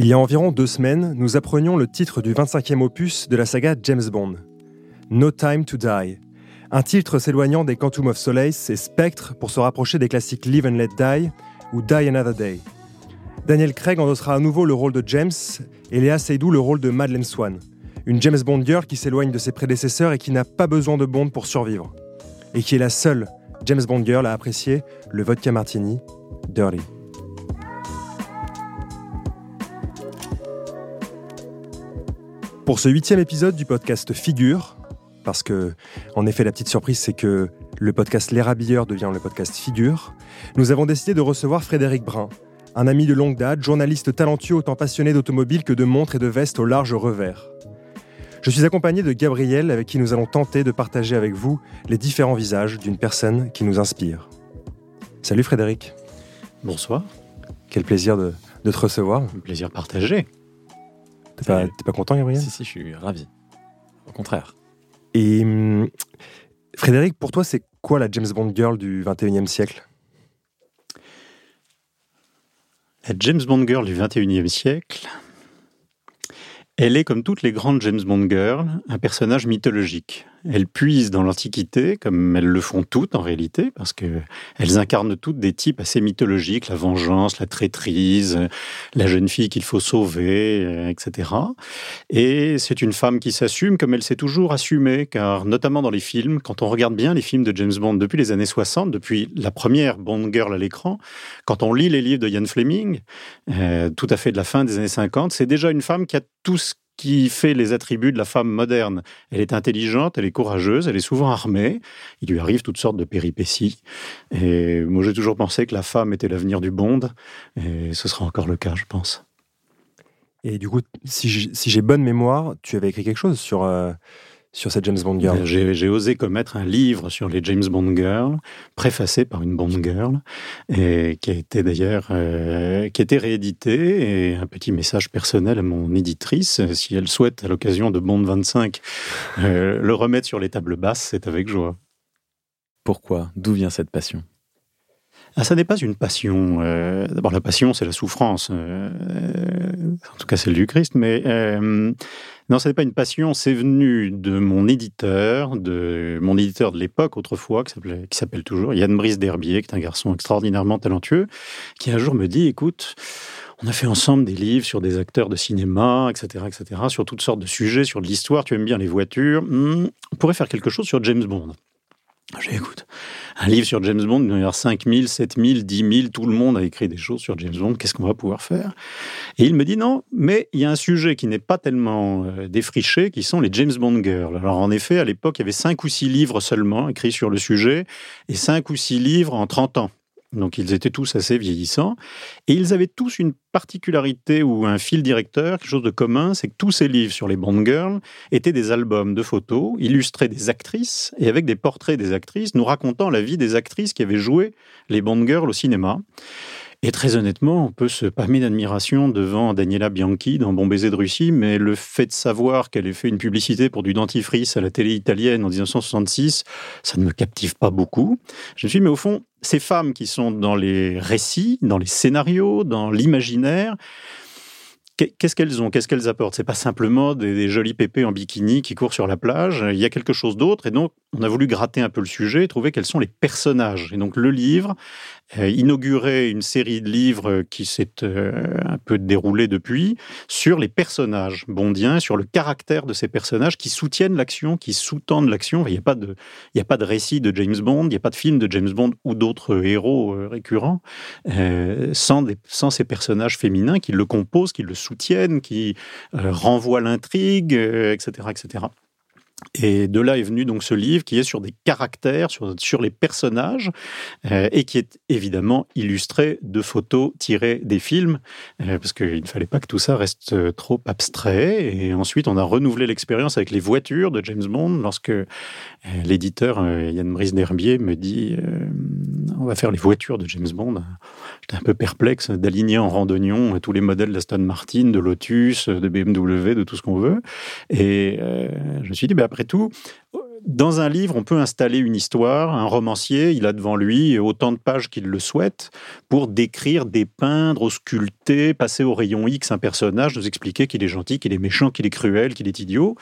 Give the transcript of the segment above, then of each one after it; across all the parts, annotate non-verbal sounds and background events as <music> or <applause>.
Il y a environ deux semaines, nous apprenions le titre du 25e opus de la saga James Bond, No Time to Die, un titre s'éloignant des Quantum of Solace et Spectre pour se rapprocher des classiques Live and Let Die ou Die Another Day. Daniel Craig endossera à nouveau le rôle de James et Léa Seydoux le rôle de Madeleine Swan, une James Bond girl qui s'éloigne de ses prédécesseurs et qui n'a pas besoin de Bond pour survivre, et qui est la seule James Bond girl à apprécier le vodka martini dirty. Pour ce huitième épisode du podcast Figure, parce que, en effet, la petite surprise, c'est que le podcast L'érabilleur devient le podcast Figure, nous avons décidé de recevoir Frédéric Brun, un ami de longue date, journaliste talentueux autant passionné d'automobile que de montres et de vestes au large revers. Je suis accompagné de Gabriel, avec qui nous allons tenter de partager avec vous les différents visages d'une personne qui nous inspire. Salut Frédéric. Bonsoir. Quel plaisir de, te recevoir. Un plaisir partagé. T'es pas, pas, content, Gabriel? Si, si, je suis ravi. Au contraire. Et hum, Frédéric, pour toi, c'est quoi la James Bond girl du 21e siècle? La James Bond girl du 21e siècle, elle est, comme toutes les grandes James Bond girls, un personnage mythologique. Elles puisent dans l'Antiquité, comme elles le font toutes en réalité, parce que elles incarnent toutes des types assez mythologiques, la vengeance, la traîtrise, la jeune fille qu'il faut sauver, euh, etc. Et c'est une femme qui s'assume comme elle s'est toujours assumée, car notamment dans les films, quand on regarde bien les films de James Bond depuis les années 60, depuis la première Bond girl à l'écran, quand on lit les livres de Ian Fleming, euh, tout à fait de la fin des années 50, c'est déjà une femme qui a tout ce qui fait les attributs de la femme moderne. Elle est intelligente, elle est courageuse, elle est souvent armée. Il lui arrive toutes sortes de péripéties. Et moi, j'ai toujours pensé que la femme était l'avenir du Bond. Et ce sera encore le cas, je pense. Et du coup, si j'ai bonne mémoire, tu avais écrit quelque chose sur, euh, sur cette James Bond girl J'ai osé commettre un livre sur les James Bond girls, préfacé par une Bond girl, et qui a été d'ailleurs euh, qui a été réédité. Et un petit message personnel à mon éditrice, si elle souhaite à l'occasion de Bond 25 euh, le remettre sur les tables basses, c'est avec joie. Pourquoi? D'où vient cette passion? Ah, ça n'est pas une passion. Euh, d'abord, la passion, c'est la souffrance. en tout cas, celle du Christ. Mais non, ce n'est pas une passion, c'est venu de mon éditeur, de mon éditeur de l'époque autrefois, qui s'appelle toujours Yann Brice d'Herbier, qui est un garçon extraordinairement talentueux, qui un jour me dit, écoute, on a fait ensemble des livres sur des acteurs de cinéma, etc., etc., sur toutes sortes de sujets, sur l'histoire, tu aimes bien les voitures, hmm, on pourrait faire quelque chose sur James Bond. J'ai écoute, un livre sur James Bond, il y en a 5 000, 7 000, 10 000, tout le monde a écrit des choses sur James Bond, qu'est-ce qu'on va pouvoir faire? Et il me dit non, mais il y a un sujet qui n'est pas tellement euh, défriché, qui sont les James Bond Girls. Alors en effet, à l'époque, il y avait 5 ou 6 livres seulement écrits sur le sujet, et 5 ou 6 livres en 30 ans. Donc ils étaient tous assez vieillissants. Et ils avaient tous une particularité ou un fil directeur, quelque chose de commun, c'est que tous ces livres sur les Bond Girls étaient des albums de photos illustrés des actrices et avec des portraits des actrices nous racontant la vie des actrices qui avaient joué les Bond Girls au cinéma. Et très honnêtement, on peut se <laughs> pâmer d'admiration devant Daniela Bianchi dans Bon baiser de Russie, mais le fait de savoir qu'elle ait fait une publicité pour du dentifrice à la télé italienne en 1966, ça ne me captive pas beaucoup. Je me suis dit, mais au fond, ces femmes qui sont dans les récits, dans les scénarios, dans l'imaginaire, Qu'est-ce qu'elles ont? Qu'est-ce qu'elles apportent? C'est pas simplement des, jolis pépés en bikini qui courent sur la plage. Il y a quelque chose d'autre. Et donc, on a voulu gratter un peu le sujet et trouver quels sont les personnages. Et donc, le livre euh, inaugurait une série de livres qui s'est euh, un peu déroulée depuis sur les personnages bondiens, sur le caractère de ces personnages qui soutiennent l'action, qui sous-tendent l'action. Il n'y a pas de, a pas de récit de James Bond, il n'y a pas de film de James Bond ou d'autres héros euh, récurrents sans, des, sans ces personnages féminins qui le composent, qui le soutiennent, qui euh, renvoient l'intrigue, etc., euh, etc. Et de là est venu donc ce livre qui est sur des caractères, sur, sur les personnages, euh, et qui est évidemment illustré de photos tirées des films, parce qu'il ne fallait pas que tout ça reste trop abstrait. Et ensuite, on a renouvelé l'expérience avec les voitures de James Bond, lorsque l'éditeur Yann Brice d'Herbier me dit on va faire les voitures de James Bond. J'étais un peu perplexe d'aligner en randonnion tous les modèles d'Aston Martin, de Lotus, de BMW, de tout ce qu'on veut. Et je me suis dit, bah, après tout, dans un livre, on peut installer une histoire. Un romancier, il a devant lui autant de pages qu'il le souhaite pour décrire, dépeindre, sculpter, passer au rayon X un personnage, nous expliquer qu'il est gentil, qu'il est méchant, qu'il est cruel, qu'il est idiot.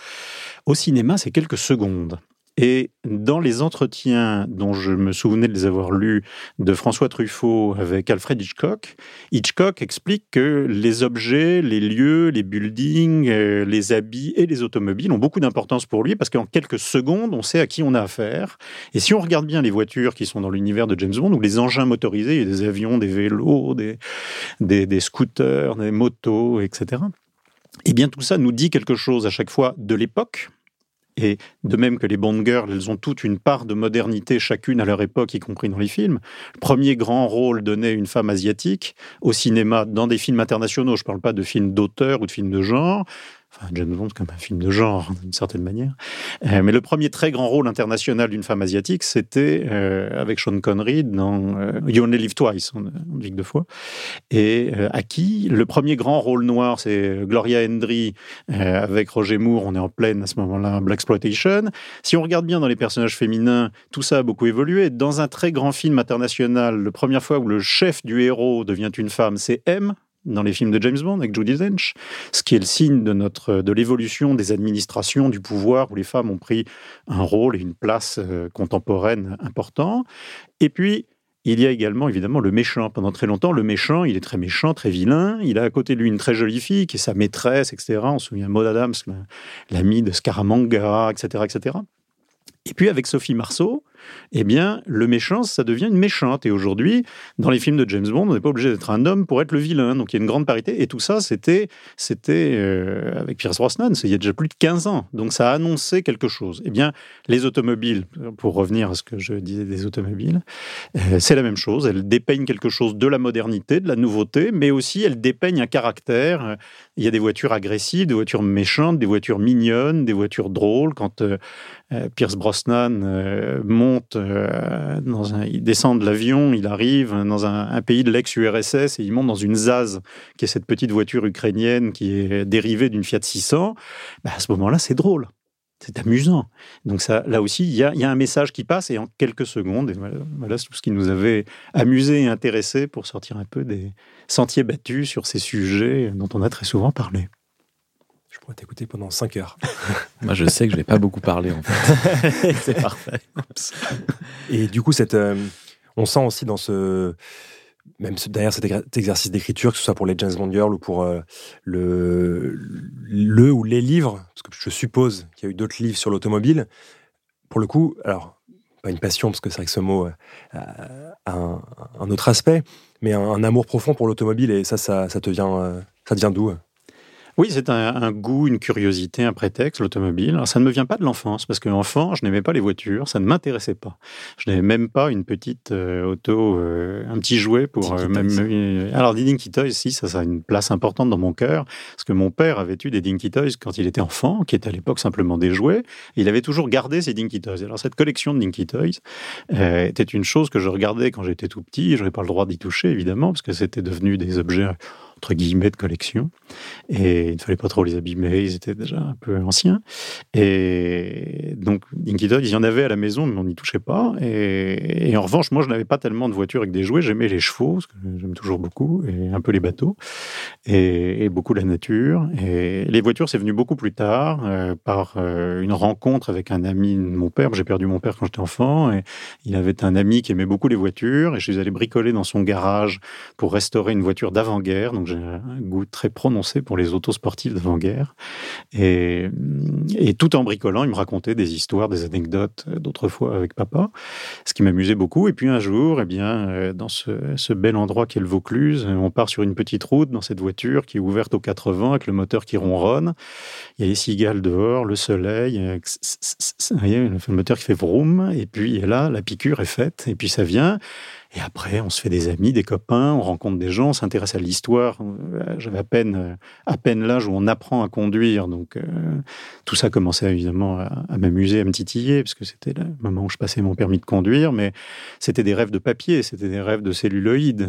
Au cinéma, c'est quelques secondes. Et dans les entretiens dont je me souvenais de les avoir lus de François Truffaut avec Alfred Hitchcock, Hitchcock explique que les objets, les lieux, les buildings, euh, les habits et les automobiles ont beaucoup d'importance pour lui parce qu'en quelques secondes, on sait à qui on a affaire. Et si on regarde bien les voitures qui sont dans l'univers de James Bond ou les engins motorisés, des avions, des vélos, des scooters, des motos, etc. Eh bien, tout ça nous dit quelque chose à chaque fois de l'époque, et de même que les Bond Girls, elles ont toute une part de modernité chacune à leur époque, y compris dans les films. Premier grand rôle donné à une femme asiatique au cinéma, dans des films internationaux, je ne parle pas de films d'auteur ou de films de genre, Enfin, James Bond, comme un film de genre, d'une certaine manière. Euh, mais le premier très grand rôle international d'une femme asiatique, c'était euh, avec Sean Connery dans euh, You Only Live Twice, on, on vit que deux fois. Et à qui le premier grand rôle noir, c'est Gloria Hendry avec Roger Moore. On est en pleine à ce moment-là, Black Exploitation. Si on regarde bien dans les personnages féminins, tout ça a beaucoup évolué. Dans un très grand film international, la première fois où le chef du héros devient une femme, c'est M dans les films de James Bond avec Judy Dench, ce qui est le signe de notre de l'évolution des administrations du pouvoir où les femmes ont pris un rôle et une place euh, contemporaine important. Et puis il y a également évidemment le méchant. Pendant très longtemps, le méchant, il est très méchant, très vilain. Il a à côté de lui une très jolie fille qui est sa maîtresse, etc. On se souvient Maud Adams, l'amie de Scaramanga, etc., etc. Et puis avec Sophie Marceau, eh bien, le méchant, ça devient une méchante. Et aujourd'hui, dans les films de James Bond, on n'est pas obligé d'être un homme pour être le vilain. Donc il y a une grande parité. Et tout ça, c'était c'était euh, avec Pierce Brosnan, il y a déjà plus de 15 ans. Donc ça a annoncé quelque chose. Eh bien, les automobiles, pour revenir à ce que je disais des automobiles, euh, c'est la même chose. Elles dépeignent quelque chose de la modernité, de la nouveauté, mais aussi elles dépeignent un caractère. Il y a des voitures agressives, des voitures méchantes, des voitures mignonnes, des voitures drôles. Quand euh, Pierce Brosnan monte euh, un, il descend de l'avion, il arrive dans un, pays de l'ex-URSS et il monte dans une Zaz, qui est cette petite voiture ukrainienne qui est dérivée d'une Fiat 600. Bah, à ce moment-là, c'est drôle. C'est amusant. Donc ça, là aussi, il y, a, un message qui passe et en quelques secondes, et voilà, tout ce qui nous avait amusé et intéressé pour sortir un peu des sentiers battus sur ces sujets dont on a très souvent parlé. Je pourrais t'écouter pendant 5 heures. <laughs> Moi, je sais que je vais pas beaucoup parler, en fait. <laughs> c'est parfait. Et du coup, cette, euh, on sent aussi dans ce. Même derrière cet exercice d'écriture, que ce soit pour les James Bond Girls ou pour euh, le, le ou les livres, parce que je suppose qu'il y a eu d'autres livres sur l'automobile. Pour le coup, alors, pas une passion, parce que c'est vrai que ce mot euh, a un, autre aspect, mais un, amour profond pour l'automobile, et ça, ça, ça te vient, ça te vient d'où oui, c'est un, goût, une curiosité, un prétexte, l'automobile. Alors, ça ne me vient pas de l'enfance, parce que enfant, je n'aimais pas les voitures, ça ne m'intéressait pas. Je n'avais même pas une petite euh, auto, euh, un petit jouet pour euh, même. Alors, des Dinky Toys, si, ça, ça a une place importante dans mon cœur, parce que mon père avait eu des Dinky Toys quand il était enfant, qui étaient à l'époque simplement des jouets. il avait toujours gardé ces Dinky Toys. Alors, cette collection de Dinky Toys était une chose que je regardais quand j'étais tout petit. Je n'avais pas le droit d'y toucher, évidemment, parce que c'était devenu des objets entre guillemets de collection. Et il ne fallait pas trop les abîmer, ils étaient déjà un peu anciens. Et donc, Dinky Dog, il y en avait à la maison, mais on n'y touchait pas. Et, en revanche, moi, je n'avais pas tellement de voitures avec des jouets. J'aimais les chevaux, parce que j'aime toujours beaucoup, et un peu les bateaux, et, beaucoup la nature. Et les voitures, c'est venu beaucoup plus tard, euh, par euh, une rencontre avec un ami de mon père. J'ai perdu mon père quand j'étais enfant, et il avait un ami qui aimait beaucoup les voitures, et je suis allé bricoler dans son garage pour restaurer une voiture d'avant-guerre. J'ai un goût très prononcé pour les autos sportives d'avant-guerre. Et, tout en bricolant, il me racontait des histoires, des anecdotes d'autrefois avec papa, ce qui m'amusait beaucoup. Et puis un jour, eh bien, euh, dans ce, bel endroit qu'est le Vaucluse, on part sur une petite route dans cette voiture qui est ouverte aux quatre vents avec le moteur qui ronronne. Il y a les cigales dehors, le soleil, euh, le moteur qui fait vroom. Et puis là, la piqûre est faite. Et puis ça vient. Et après, on se fait des amis, des copains, on rencontre des gens, on s'intéresse à l'histoire. Euh, j'avais à peine, euh, à peine l'âge où on apprend à conduire. Donc, euh, tout ça commençait évidemment à, m'amuser, à me titiller, parce que c'était le moment où je passais mon permis de conduire. Mais c'était des rêves de papier, c'était des rêves de celluloïd.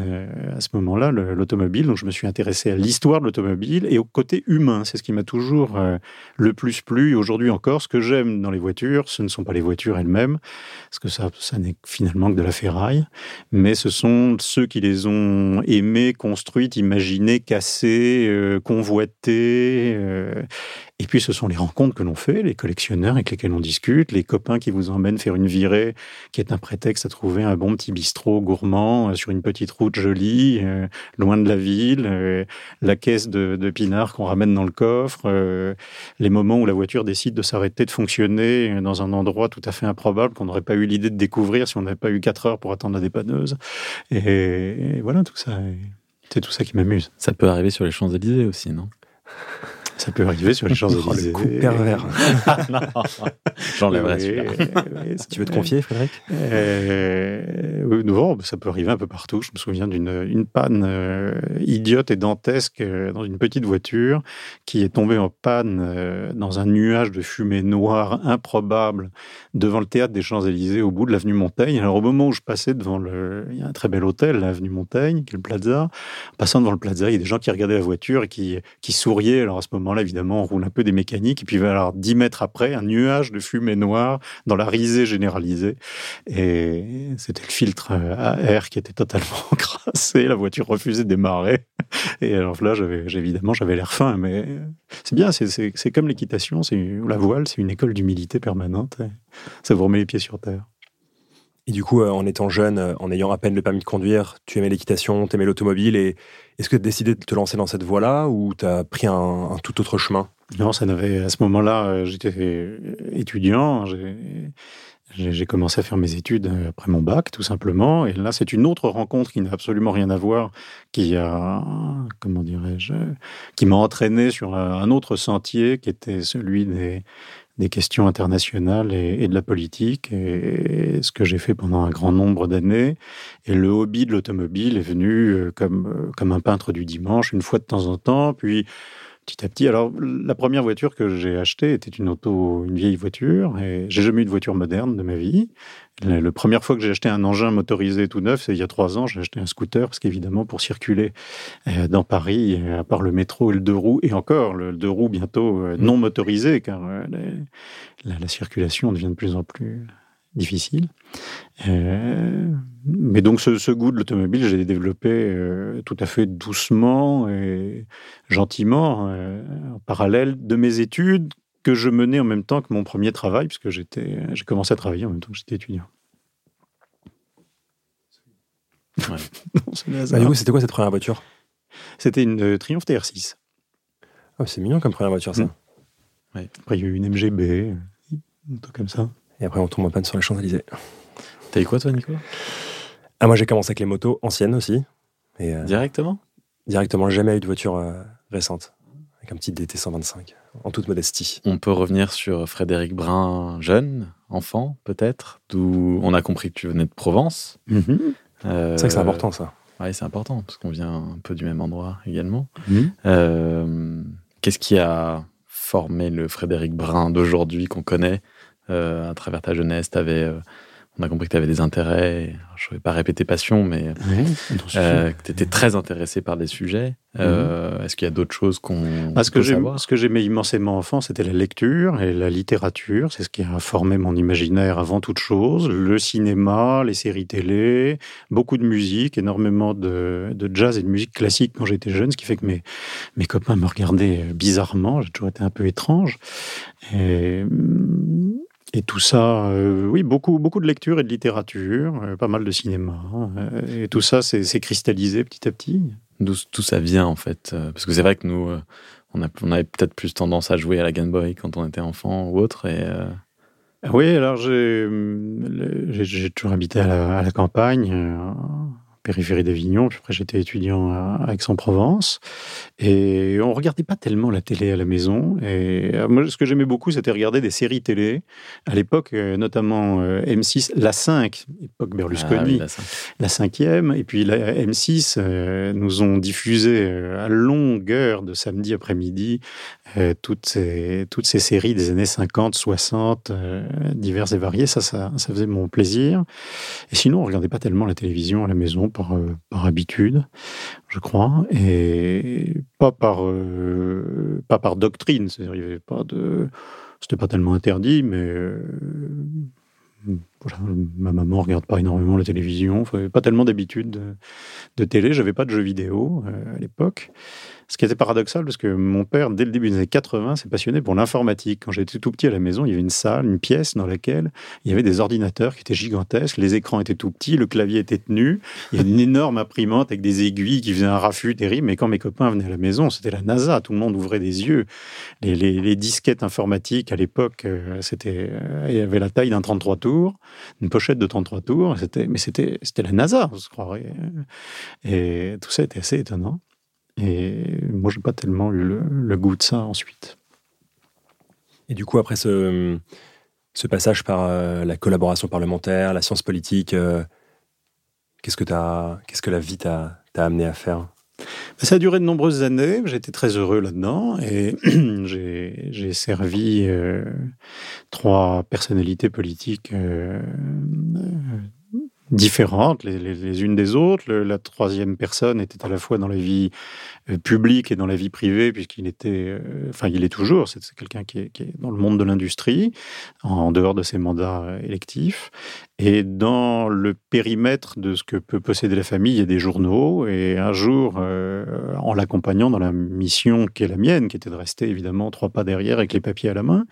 À ce moment-là, l'automobile. Donc, je me suis intéressé à l'histoire de l'automobile et au côté humain. C'est ce qui m'a toujours le plus plu. Aujourd'hui encore, ce que j'aime dans les voitures, ce ne sont pas les voitures elles-mêmes, parce que ça, ça n'est finalement que de la ferraille ce sont ceux qui les ont aimés, construites, imaginées, cassées, euh, convoitées. Euh, et puis, ce sont les rencontres que l'on fait, les collectionneurs avec lesquels on discute, les copains qui vous emmènent faire une virée, qui est un prétexte à trouver un bon petit bistrot gourmand euh, sur une petite route jolie, euh, loin de la ville, la caisse de, pinard qu'on ramène dans le coffre, les moments où la voiture décide de s'arrêter de fonctionner dans un endroit tout à fait improbable qu'on n'aurait pas eu l'idée de découvrir si on n'avait pas eu quatre heures pour attendre la Et, et voilà, tout ça. C'est tout ça qui m'amuse. Ça peut arriver sur les Champs-Élysées aussi, non? Ça peut arriver sur les Champs-Élysées. Oh, le coup pervers. <laughs> J'enlèverai celui-là. Si tu veux te confier, Frédéric euh, oui, non, ça peut arriver un peu partout. Je me souviens d'une une panne euh, idiote et dantesque euh, dans une petite voiture qui est tombée en panne euh, dans un nuage de fumée noire improbable devant le théâtre des Champs-Élysées au bout de l'avenue Montaigne. Alors au moment où je passais devant le... Il y a un très bel hôtel, l'avenue Montaigne, qui est le Plaza. En passant devant le Plaza, il y a des gens qui regardaient la voiture et qui, qui souriaient. Alors à ce moment-là, évidemment, on roule un peu des mécaniques. Et puis, alors, 10 mètres après, un nuage de fumée noire dans la risée généralisée. Et c'était le filtre à air qui était totalement <laughs> crassé. La voiture refusait de démarrer. Et alors là, j'avais, évidemment, j'avais l'air fin. Mais c'est bien, c'est comme l'équitation, c'est la voile, c'est une école d'humilité permanente. Ça vous remet les pieds sur terre. Et du coup, euh, en étant jeune, euh, en ayant à peine le permis de conduire, tu aimais l'équitation, tu aimais l'automobile. Et est-ce que tu as décidé de te lancer dans cette voie-là ou tu as pris un, tout autre chemin? Non, ça n'avait. À ce moment-là, euh, j'étais étudiant. J'ai commencé à faire mes études après mon bac, tout simplement. Et là, c'est une autre rencontre qui n'a absolument rien à voir, qui a, comment dirais-je, qui m'a entraîné sur un autre sentier, qui était celui des, des questions internationales et, de la politique, et, ce que j'ai fait pendant un grand nombre d'années. Et le hobby de l'automobile est venu euh, comme, euh, comme un peintre du dimanche, une fois de temps en temps, puis petit à petit. Alors, la première voiture que j'ai achetée était une auto, une vieille voiture, et j'ai jamais eu de voiture moderne de ma vie. La, première fois que j'ai acheté un engin motorisé tout neuf, c'est il y a trois ans. J'ai acheté un scooter parce qu'évidemment, pour circuler euh, dans Paris, à part le métro et le deux roues, et encore le deux roues bientôt euh, non motorisé, car euh, la, circulation devient de plus en plus difficile. Mais donc ce, goût de l'automobile, j'ai développé tout à fait doucement et gentiment, en parallèle de mes études que je menais en même temps que mon premier travail, puisque j'étais, j'ai commencé à travailler en même temps que j'étais étudiant. Ouais. <laughs> Bah, c'était quoi cette première voiture? C'était une Triumph TR6. Oh, c'est mignon comme première voiture, ça. Mmh. Après, il y a eu une MGB, un truc comme ça. Et après, on tombe en panne sur les Champs-Élysées. T'as eu quoi, toi, Nico? Ah, Moi, j'ai commencé avec les motos anciennes aussi. Et, euh, directement? Directement, jamais eu de voiture euh, récente. Avec un petit DT 125, en toute modestie. On peut revenir sur Frédéric Brun, jeune, enfant, peut-être, d'où on a compris que tu venais de Provence. Mm-hmm. Euh, c'est vrai que c'est important, ça. Oui, c'est important, parce qu'on vient un peu du même endroit également. Mm-hmm. Qu'est-ce qui a formé le Frédéric Brun d'aujourd'hui qu'on connaît euh, à travers ta jeunesse, avais, euh, on a compris que tu avais des intérêts, je ne vais pas répéter passion, mais euh, que tu étais très intéressé par des sujets. Mhm. Est-ce qu'il y a d'autres choses qu'on Parce que Ce que j'aimais immensément enfant, c'était la lecture et la littérature. C'est ce qui a formé mon imaginaire avant toute chose. Le cinéma, les séries télé, beaucoup de musique, énormément de, de jazz et de musique classique quand j'étais jeune, ce qui fait que mes, mes copains me regardaient bizarrement. J'ai toujours été un peu étrange. Et et tout ça, euh, oui, beaucoup, beaucoup de lecture et de littérature, euh, pas mal de cinéma. Euh, et tout ça, c'est cristallisé petit à petit. D'où tout ça vient, en fait Parce que c'est vrai que nous, on, a, on avait peut-être plus tendance à jouer à la Game Boy quand on était enfant ou autre. Et, Oui, alors j'ai toujours habité à la, à la campagne périphérie d'Avignon. Puis après, j'étais étudiant à Aix-en-Provence. Et on regardait pas tellement la télé à la maison. Et euh, moi, ce que j'aimais beaucoup, c'était regarder des séries télé. À l'époque, euh, notamment euh, M6, la 5, époque Berlusconi, ah la, 5. e Et puis la M6 nous ont diffusé à longueur de samedi après-midi toutes, ces, toutes ces séries des années 50, 60, diverses et variées. Ça, ça, ça faisait mon plaisir. Et sinon, on regardait pas tellement la télévision à la maison par, par habitude, je crois. Et pas par, euh, pas par doctrine, c'est-à-dire pas de, c'était pas tellement interdit, mais ma maman regarde pas énormément la télévision, pas tellement d'habitude de, de, télé, j'avais pas de jeux vidéo euh, à l'époque. Ce qui était paradoxal, parce que mon père, dès le début des années 80, s'est passionné pour l'informatique. Quand j'étais tout petit à la maison, il y avait une salle, une pièce dans laquelle il y avait des ordinateurs qui étaient gigantesques, les écrans étaient tout petits, le clavier était tenu, il y avait une énorme imprimante avec des aiguilles qui faisaient un raffut terrible. Mais quand mes copains venaient à la maison, c'était la NASA, tout le monde ouvrait des yeux. Les, disquettes informatiques à l'époque, euh, c'était, euh, avait la taille d'un 33 tours, une pochette de 33 tours, c'était, mais c'était, c'était la NASA, je croirais. Et tout ça était assez étonnant. Et moi, j'ai pas tellement eu le, goût de ça ensuite. Et du coup, après ce, passage par euh, la collaboration parlementaire, la science politique, euh, qu'est-ce, que qu'est-ce que la vie t'a, amené à faire? Ça a duré de nombreuses années, j'étais très heureux là-dedans et <clears throat> j'ai, servi euh, trois personnalités politiques différentes les, unes des autres. la troisième personne était à la fois dans la vie euh, publique et dans la vie privée, puisqu'il était, euh, enfin, il est toujours, c'est quelqu'un qui est, dans le monde de l'industrie, en dehors de ses mandats euh, électifs. Et dans le périmètre de ce que peut posséder la famille, il y a des journaux. Et un jour, en l'accompagnant dans la mission qui est la mienne, qui était de rester évidemment trois pas derrière avec les papiers à la main,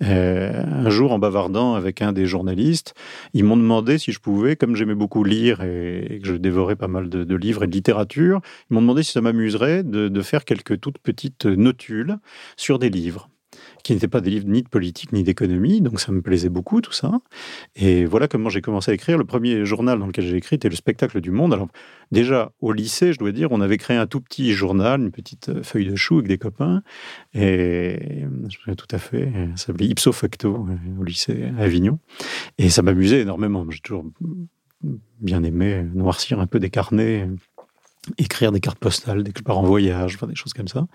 un jour, en bavardant avec un des journalistes, ils m'ont demandé si je pouvais, comme j'aimais beaucoup lire et, que je dévorais pas mal de livres et de littérature, ils m'ont demandé si ça m'amuserait de, faire quelques toutes petites notules sur des livres qui n'étaient pas des livres ni de politique ni d'économie, donc ça me plaisait beaucoup tout ça. Et voilà comment j'ai commencé à écrire. Le premier journal dans lequel j'ai écrit était le Spectacle du Monde. Alors déjà au lycée, je dois dire, on avait créé un tout petit journal, une petite feuille de chou avec des copains, et je tout à fait, ça s'appelait Ipso Facto euh, au lycée à Avignon, et ça m'amusait énormément. J'ai toujours bien aimé noircir un peu des carnets écrire des cartes postales dès que je pars en voyage, enfin des choses comme ça.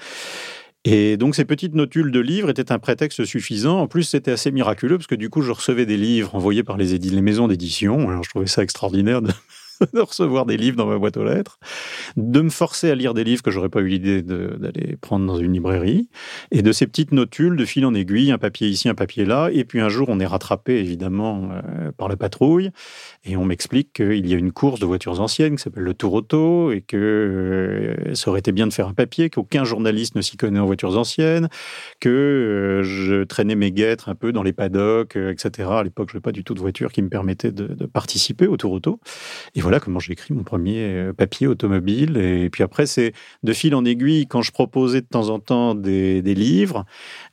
Et donc ces petites notules de livres étaient un prétexte suffisant. En plus, c'était assez miraculeux parce que du coup, je recevais des livres envoyés par les, les maisons d'édition. Alors je trouvais ça extraordinaire de <laughs> de recevoir des livres dans ma boîte aux lettres, de me forcer à lire des livres que j'aurais pas eu l'idée d'aller prendre dans une librairie, et de ces petites notules de fil en aiguille, un papier ici, un papier là, et puis un jour on est rattrapé évidemment euh, par la patrouille, et on m'explique qu'il y a une course de voitures anciennes qui s'appelle le Tour Auto, et que euh, ça aurait été bien de faire un papier, qu'aucun journaliste ne s'y connaît en voitures anciennes, que euh, je traînais mes guêtres un peu dans les paddocks, etc. À l'époque, je n'avais pas du tout de voiture qui me permettait de, participer au Tour Auto. Comment j'ai écrit mon premier euh, papier automobile. Et puis après, c'est de fil en aiguille, quand je proposais de temps en temps des, livres,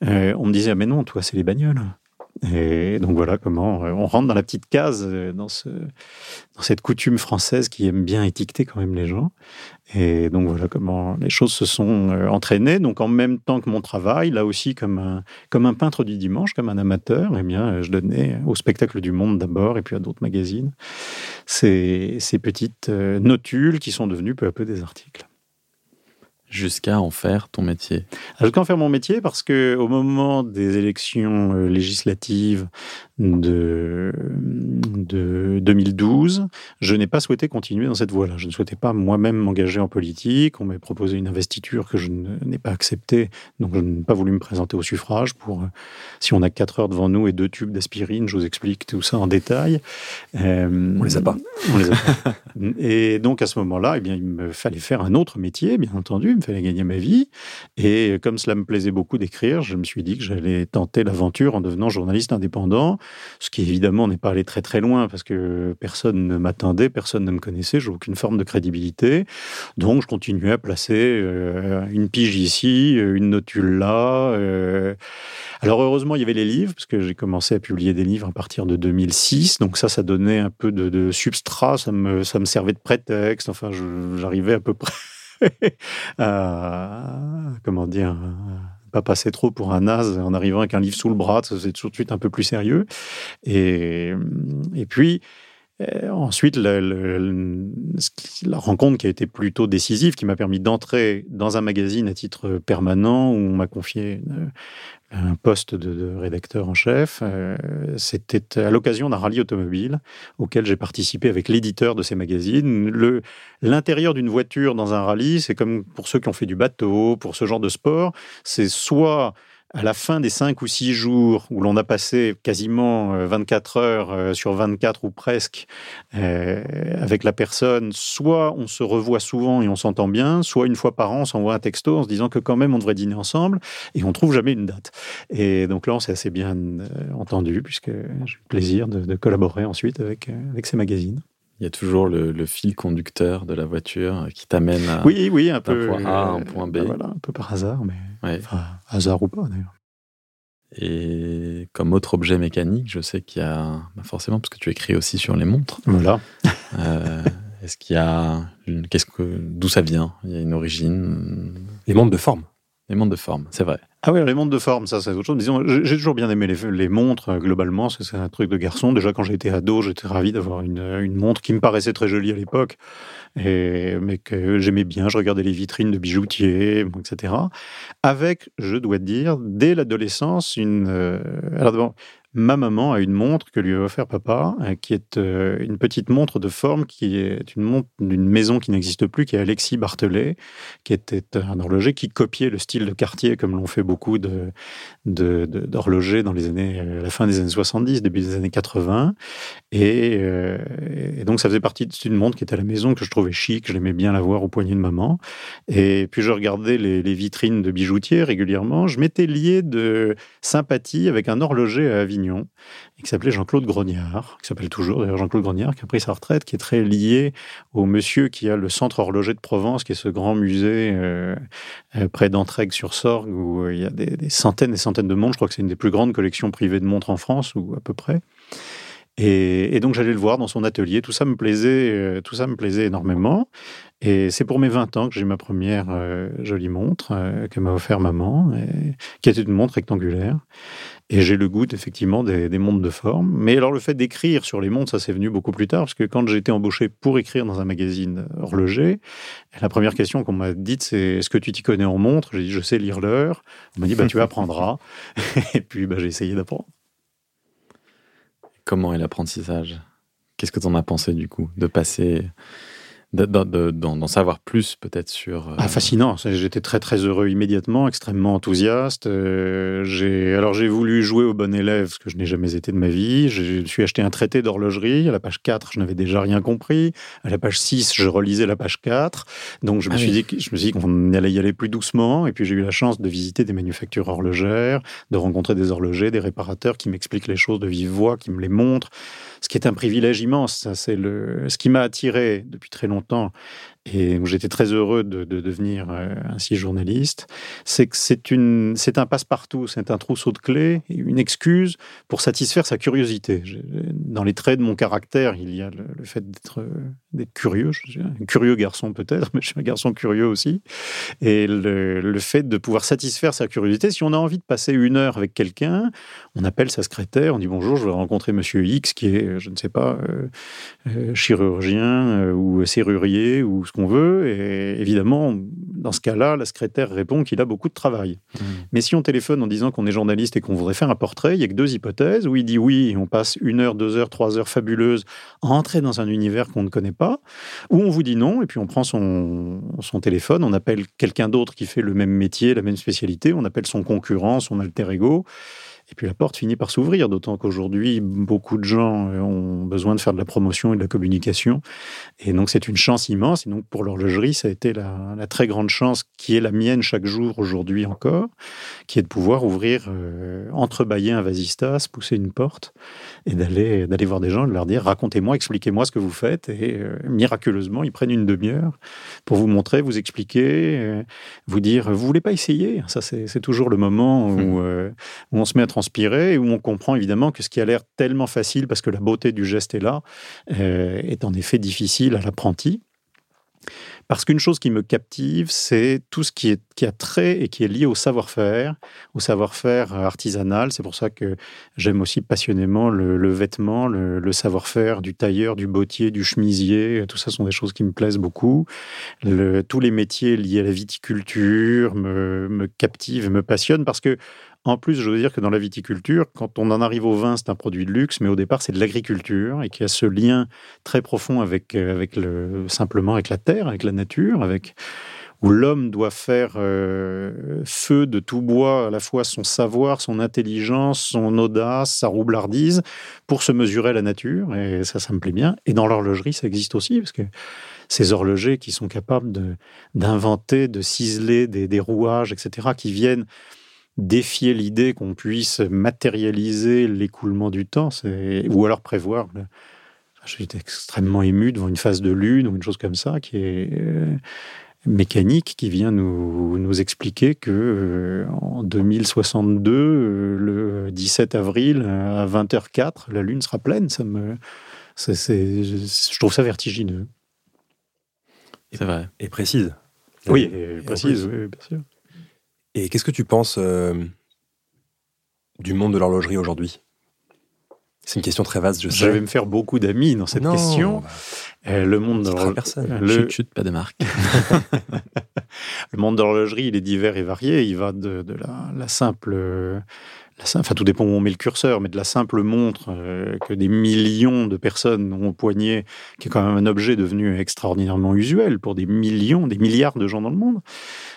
euh, on me disait, ah, mais non, toi, c'est les bagnoles. Et donc voilà comment euh, on rentre dans la petite case, euh, dans, ce, dans cette coutume française qui aime bien étiqueter quand même les gens. Et donc voilà comment les choses se sont euh, entraînées. Donc en même temps que mon travail, là aussi comme un, comme un peintre du dimanche, comme un amateur, eh bien je donnais au spectacle du Monde d'abord et puis à d'autres magazines ces, ces petites notules qui sont devenues peu à peu des articles jusqu'à en faire ton métier Jusqu'à en faire mon métier parce que au moment des élections euh, législatives de, de 2012, je n'ai pas souhaité continuer dans cette voie-là. Je ne souhaitais pas moi-même m'engager en politique. On m'a proposé une investiture que je n'ai pas acceptée, donc je n'ai pas voulu me présenter au suffrage. Pour euh, si on a quatre heures devant nous et deux tubes d'aspirine, je vous explique tout ça en détail. Euh, on les a pas. On les a pas. et donc à ce moment-là, eh bien, il me fallait faire un autre métier, bien entendu il me fallait gagner ma vie. Et comme cela me plaisait beaucoup d'écrire, je me suis dit que j'allais tenter l'aventure en devenant journaliste indépendant, ce qui évidemment n'est pas allé très très loin parce que personne ne m'attendait, personne ne me connaissait, j'ai aucune forme de crédibilité. Donc je continuais à placer euh, une pige ici, une notule là. Euh. Alors heureusement, il y avait les livres, parce que j'ai commencé à publier des livres à partir de 2006. Donc ça, ça donnait un peu de, substrat, ça me, ça me servait de prétexte. Enfin, j'arrivais à peu près à, <laughs> comment dire, pas passer trop pour un naze en arrivant avec un livre sous le bras, c'est tout de suite un peu plus sérieux. Et puis, euh, ensuite, la rencontre qui a été plutôt décisive, qui m'a permis d'entrer dans un magazine à titre permanent, où on m'a confié un poste de, rédacteur en chef, euh, c'était à l'occasion d'un rallye automobile auquel j'ai participé avec l'éditeur de ces magazines. L'intérieur d'une voiture dans un rallye, c'est comme pour ceux qui ont fait du bateau, pour ce genre de sport, c'est soit à la fin des cinq ou six jours où l'on a passé quasiment 24 euh, heures euh, sur 24 ou presque euh, avec la personne, soit on se revoit souvent et on s'entend bien, soit une fois par an on s'envoie un texto en se disant que quand même on devrait dîner ensemble et on trouve jamais une date. Et donc là on s'est assez bien entendu puisque j'ai eu le plaisir de, collaborer ensuite avec, avec ces magazines. Il y a toujours le, fil conducteur de la voiture qui t'amène à oui, oui, un, peu, point A à un point B. Bah un peu par hasard, mais hasard ou pas d'ailleurs. Et comme autre objet mécanique, je sais qu'il y a, bah, forcément, parce que tu écris aussi sur les montres. Voilà. Euh, est-ce qu'il y a, qu'est-ce que, d'où ça vient? Il y a une origine? Les montres de forme. Les montres de forme, c'est vrai. Ah oui, les montres de forme, ça c'est autre chose. Disons, j'ai toujours bien aimé les, montres euh, globalement, c'est un truc de garçon. Déjà quand j'étais ado, j'étais ravi d'avoir une, montre qui me paraissait très jolie à l'époque, mais que j'aimais bien. Je regardais les vitrines de bijoutiers, etc. Avec, je dois dire, dès l'adolescence, une. Euh, ma maman a une montre que lui a offert papa, euh, qui est euh, une petite montre de forme, qui est une montre d'une maison qui n'existe plus, qui est Alexis Barthelet, qui était un horloger qui copiait le style de Cartier, comme l'ont fait beaucoup d'horlogers dans les années, euh, la fin des années 70, début des années 80. Et, donc, ça faisait partie d'une montre qui était à la maison, que je trouvais chic, je l'aimais bien l'avoir au poignet de maman. Et puis, je regardais les, les vitrines de bijoutiers régulièrement. Je m'étais lié de sympathie avec un horloger à Avignon qui s'appelait Jean-Claude Grognard, qui s'appelle toujours d'ailleurs Jean-Claude Grognard, qui a pris sa retraite, qui est très lié au monsieur qui a le Centre horloger de Provence, qui est ce grand musée euh, euh, près d'Entraigues-sur-Sorgue, où euh, il y a des, centaines et centaines de montres. Je crois que c'est une des plus grandes collections privées de montres en France, ou à peu près. Et, donc j'allais le voir dans son atelier. Tout ça me plaisait, tout ça me plaisait énormément. Et c'est pour mes 20 ans que j'ai ma première jolie montre que m'a offert maman, qui était une montre rectangulaire. Et j'ai le goût, effectivement, des, montres de forme. Mais alors, le fait d'écrire sur les montres, ça s'est venu beaucoup plus tard, parce que quand j'ai été embauché pour écrire dans un magazine horloger, la première question qu'on m'a dite, c'est Est-ce que tu t'y connais en montre J'ai dit Je sais lire l'heure. On m'a dit bah, Tu apprendras. <laughs> Et puis, bah, j'ai essayé d'apprendre. Comment est l'apprentissage? Qu'est-ce que tu en as pensé, du coup, de passer d'en savoir plus peut-être sur. Ah, fascinant. J'étais très très heureux immédiatement, extrêmement enthousiaste. Euh, j'ai alors j'ai voulu jouer au bon élève, ce que je n'ai jamais été de ma vie. Je suis acheté un traité d'horlogerie. À la page 4, je n'avais déjà rien compris. À la page 6, je relisais la page 4. Donc je me ah suis dit je me suis dit qu'on allait y aller plus doucement. Et puis j'ai eu la chance de visiter des manufactures horlogères, de rencontrer des horlogers, des réparateurs qui m'expliquent les choses de vive voix, qui me les montrent ce qui est un privilège immense. C'est le, ce qui m'a attiré depuis très longtemps et où j'étais très heureux de, devenir euh, ainsi journaliste, c'est que c'est une, c'est un passe-partout, c'est un trousseau de clés, une excuse pour satisfaire sa curiosité. Dans les traits de mon caractère, il y a le, fait d'être, d'être curieux, je suis un curieux garçon peut-être, <laughs> mais je suis un garçon curieux aussi, et le, fait de pouvoir satisfaire sa curiosité. Si on a envie de passer une heure avec quelqu'un, on appelle sa secrétaire, on dit bonjour, je vais rencontrer Monsieur X qui est, je ne sais pas, euh, euh, chirurgien ou serrurier ou ce qu'on veut. Et évidemment, dans ce cas-là, la secrétaire répond qu'il a beaucoup de travail. Mmh. Mais si on téléphone en disant qu'on est journaliste et qu'on voudrait faire un portrait, il y a que deux hypothèses. Où il dit oui, on passe une heure, deux heures, trois heures fabuleuses à entrer dans un univers qu'on ne connaît pas. Ou on vous dit non, et puis on prend son, son téléphone, on appelle quelqu'un d'autre qui fait le même métier, la même spécialité, on appelle son concurrent, son alter ego Et puis la porte finit par s'ouvrir, d'autant qu'aujourd'hui, beaucoup de gens euh, ont besoin de faire de la promotion et de la communication. Et donc, c'est une chance immense. Et donc, pour l'horlogerie, ça a été la, très grande chance qui est la mienne chaque jour aujourd'hui encore, qui est de pouvoir ouvrir, euh, entrebâiller un vasistas, pousser une porte et d'aller d'aller voir des gens et de leur dire racontez-moi, expliquez-moi ce que vous faites. Et euh, miraculeusement, ils prennent une demi-heure pour vous montrer, vous expliquer, vous dire vous voulez pas essayer? Ça, c'est toujours le moment où, mmh. où on se met à transpirer et où on comprend évidemment que ce qui a l'air tellement facile parce que la beauté du geste est là, euh, est en effet difficile à l'apprenti. Parce qu'une chose qui me captive, c'est tout ce qui, est, qui a trait et qui est lié au savoir-faire, au savoir-faire artisanal. C'est pour ça que j'aime aussi passionnément le, vêtement, le, savoir-faire du tailleur, du bottier, du chemisier. Tout ça sont des choses qui me plaisent beaucoup. tous les métiers liés à la viticulture me, me captivent, me passionnent parce que en plus, je veux dire que dans la viticulture, quand on en arrive au vin, c'est un produit de luxe, mais au départ, c'est de l'agriculture et qu'il y a ce lien très profond avec, euh, simplement avec la terre, avec la nature, avec où l'homme doit faire euh, feu de tout bois, à la fois son savoir, son intelligence, son audace, sa roublardise, pour se mesurer à la nature. Et ça, ça me plaît bien. Et dans l'horlogerie, ça existe aussi, parce que ces horlogers qui sont capables d'inventer, de, ciseler des rouages, etc., qui viennent défier l'idée qu'on puisse matérialiser l'écoulement du temps, ou alors prévoir. Je suis extrêmement ému devant une phase de lune ou une chose comme ça qui est euh, mécanique, qui vient nous, nous expliquer que euh, en 2062, euh, le 17 avril à 20h04, la lune sera pleine. Ça me, je trouve ça vertigineux. C'est vrai. Et précise. Oui, précise, oui, bien sûr. Et qu'est-ce que tu penses euh, du monde de l'horlogerie aujourd'hui? C'est une question très vaste, je sais. Je vais me faire beaucoup d'amis dans cette question. Bah, euh, le monde de l'horlogerie. Le... Chut, pas de marque. <laughs> le monde de l'horlogerie, il est divers et varié. Il va de, la, simple enfin tout dépend où on met le curseur, mais de la simple montre euh, que des millions de personnes ont au poignet, qui est quand même un objet devenu extraordinairement usuel pour des millions, des milliards de gens dans le monde,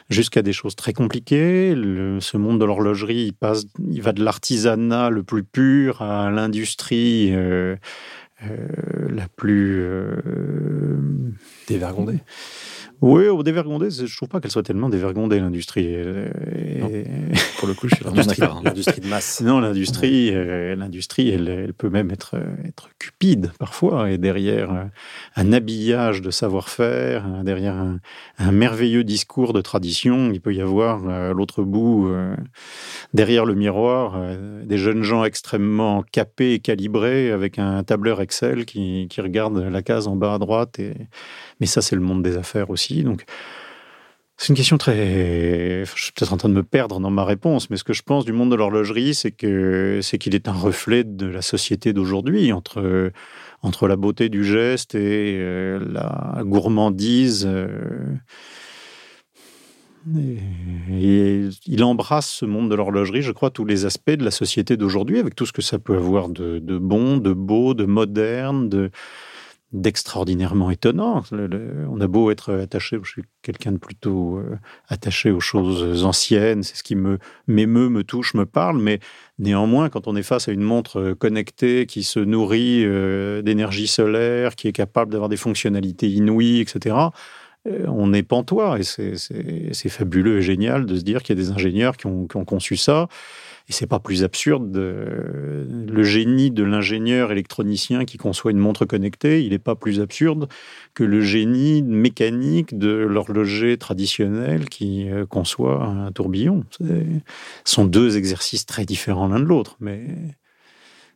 jusqu'à des choses très compliquées. ce monde de l'horlogerie, il passe, il va de l'artisanat le plus pur à l'industrie. Euh, euh, la plus dévergondée. Oui, au dévergondé, je trouve pas qu'elle soit tellement dévergondée, l'industrie. Pour le coup, je suis. Hein. L'industrie de masse. Non, l'industrie, euh, l'industrie elle, elle, peut même être, être cupide parfois, et derrière euh, un habillage de savoir-faire, euh, derrière un, merveilleux discours de tradition, il peut y avoir à l'autre bout, derrière le miroir, des jeunes gens extrêmement capés et calibrés avec un tableur Excel qui, qui regarde la case en bas à droite. Et... Mais ça, c'est le monde des affaires aussi donc, c'est une question très. Je suis peut-être en train de me perdre dans ma réponse, mais ce que je pense du monde de l'horlogerie, c'est que c'est qu'il est un reflet de la société d'aujourd'hui entre entre la beauté du geste et euh, la gourmandise. Euh, et, il embrasse ce monde de l'horlogerie, je crois, tous les aspects de la société d'aujourd'hui, avec tout ce que ça peut avoir de, de bon, de beau, de moderne, de, d'extraordinairement étonnant. on a beau être attaché, je suis quelqu'un de plutôt euh, attaché aux choses anciennes, c'est ce qui me m'émeut, me touche, me parle, mais néanmoins, quand on est face à une montre connectée qui se nourrit euh, d'énergie solaire, qui est capable d'avoir des fonctionnalités inouïes, etc., euh, on est pantois et c'est fabuleux et génial de se dire qu'il y a des ingénieurs qui ont conçu ça et c'est pas plus absurde. le génie de l'ingénieur électronicien qui conçoit une montre connectée, il n'est pas plus absurde que le génie mécanique de l'horloger traditionnel qui euh, conçoit un tourbillon. Ce sont deux exercices très différents l'un de l'autre, mais,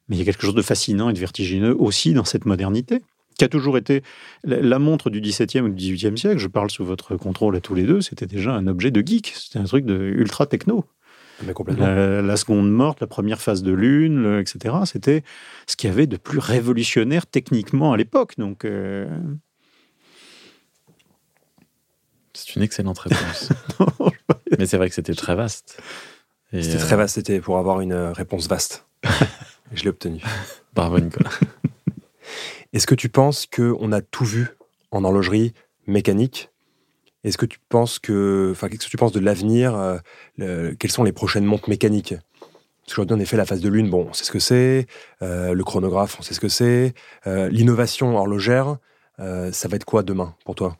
mais il y a quelque chose de fascinant et de vertigineux aussi dans cette modernité qui a toujours été la montre du XVIIe ou du XVIIIe siècle, je parle sous votre contrôle à tous les deux, c'était déjà un objet de geek, c'était un truc de ultra techno. La, seconde morte, la première phase de lune, etc. C'était ce qu'il y avait de plus révolutionnaire techniquement à l'époque. Donc, euh, c'est une excellente réponse. <laughs> Mais c'est vrai que c'était très vaste. C'était très euh, vaste. C'était pour avoir une euh, réponse vaste. <laughs> Je l'ai obtenue. Bravo Nicolas. <laughs> Est-ce que tu penses qu'on a tout vu en horlogerie mécanique est-ce que tu penses que, qu'est-ce que tu penses de l'avenir euh, Quelles sont les prochaines montres mécaniques? Parce en effet, la phase de lune, bon, on sait ce que c'est. le chronographe, on sait ce que c'est. L'innovation horlogère, ça va être quoi demain pour toi?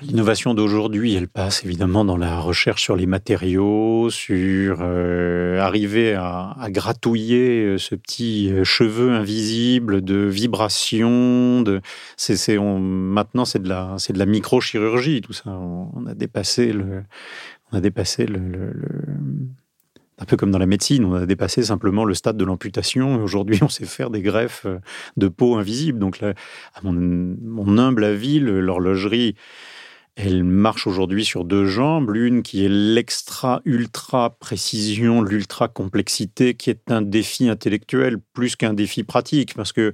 L'innovation d'aujourd'hui, elle passe évidemment dans la recherche sur les matériaux, sur euh, arriver à, gratouiller euh, ce petit euh, cheveu invisible de vibration. De, c'est, maintenant, c'est de la, c'est de la microchirurgie, tout ça. On, a dépassé le, on a dépassé le, un peu comme dans la médecine, on a dépassé simplement le stade de l'amputation. Aujourd'hui, on sait faire des greffes de peau invisible. Donc, à mon, mon humble avis, l'horlogerie elle marche aujourd'hui sur deux jambes, l'une qui est l'extra-ultra précision, l'ultra-complexité, qui est un défi intellectuel plus qu'un défi pratique, parce que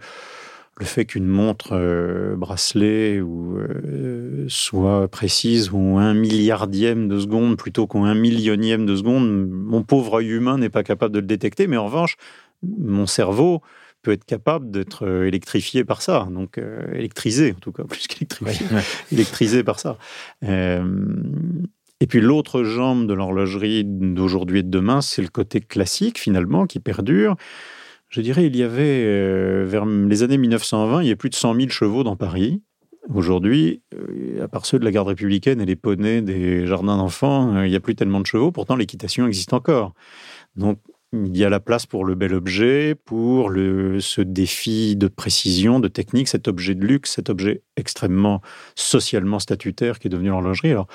le fait qu'une montre euh, bracelet euh, soit précise ou un milliardième de seconde plutôt qu'un millionième de seconde, mon pauvre œil humain n'est pas capable de le détecter, mais en revanche, mon cerveau peut être capable d'être euh, électrifié par ça, donc euh, électrisé en tout cas, <laughs> plus qu'électrifié, électrisé par ça. Euh, et puis l'autre jambe de l'horlogerie d'aujourd'hui et de demain, c'est le côté classique finalement qui perdure. Je dirais, il y avait, vers les années 1920, il y a plus de 100 000 chevaux dans Paris. Aujourd'hui, à part ceux de la garde républicaine et les poneys des jardins d'enfants, il n'y a plus tellement de chevaux. Pourtant, l'équitation existe encore. Donc, il y a la place pour le bel objet, pour ce défi de précision, de technique, cet objet de luxe, cet objet extrêmement socialement statutaire qui est devenu l'horlogerie. Alors,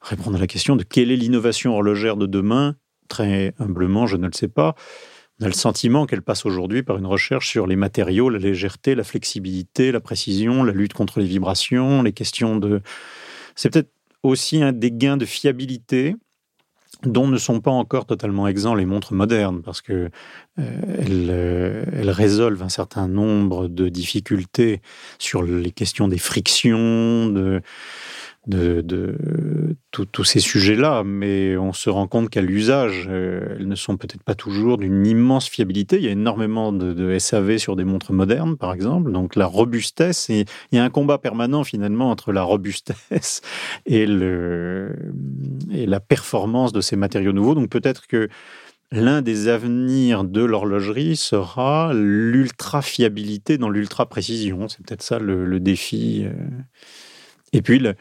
répondre à la question de quelle est l'innovation horlogère de demain, très humblement, je ne le sais pas. On a le sentiment qu'elle passe aujourd'hui par une recherche sur les matériaux, la légèreté, la flexibilité, la précision, la lutte contre les vibrations, les questions de... C'est peut-être aussi un des gains de fiabilité dont ne sont pas encore totalement exempts les montres modernes, parce que euh, euh, elles, résolvent un certain nombre de difficultés sur les questions des frictions, de, de, tous ces sujets-là, mais on se rend compte qu'à l'usage, euh, elles ne sont peut-être pas toujours d'une immense fiabilité. Il y a énormément de, SAV sur des montres modernes, par exemple. Donc la robustesse, il y a un combat permanent finalement entre la robustesse <laughs> et, la performance de ces matériaux nouveaux. Donc peut-être que l'un des avenirs de l'horlogerie sera l'ultra-fiabilité dans l'ultra-précision. C'est peut-être ça le, le défi. Euh. Et puis, le,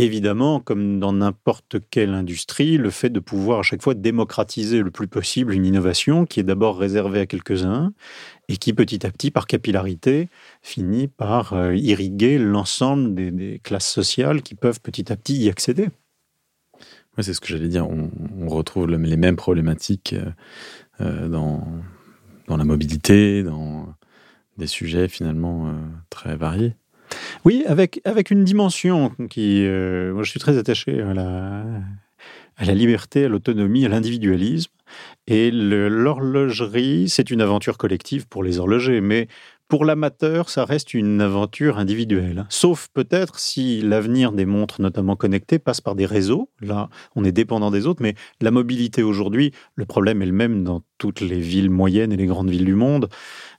Évidemment, comme dans n'importe quelle industrie, le fait de pouvoir à chaque fois démocratiser le plus possible une innovation qui est d'abord réservée à quelques-uns et qui petit à petit, par capillarité, finit par euh, irriguer l'ensemble des, classes sociales qui peuvent petit à petit y accéder. Oui, c'est ce que j'allais dire. On, retrouve les mêmes problématiques euh, euh, dans, dans la mobilité, dans des sujets finalement très variés. Oui, avec, avec une dimension qui. Euh, moi, je suis très attaché à la, à la liberté, à l'autonomie, à l'individualisme. Et l'horlogerie, c'est une aventure collective pour les horlogers, mais pour l'amateur, ça reste une aventure individuelle. Sauf peut-être si l'avenir des montres, notamment connectées, passe par des réseaux. Là, on est dépendant des autres, mais la mobilité aujourd'hui, le problème est le même dans toutes les villes moyennes et les grandes villes du monde.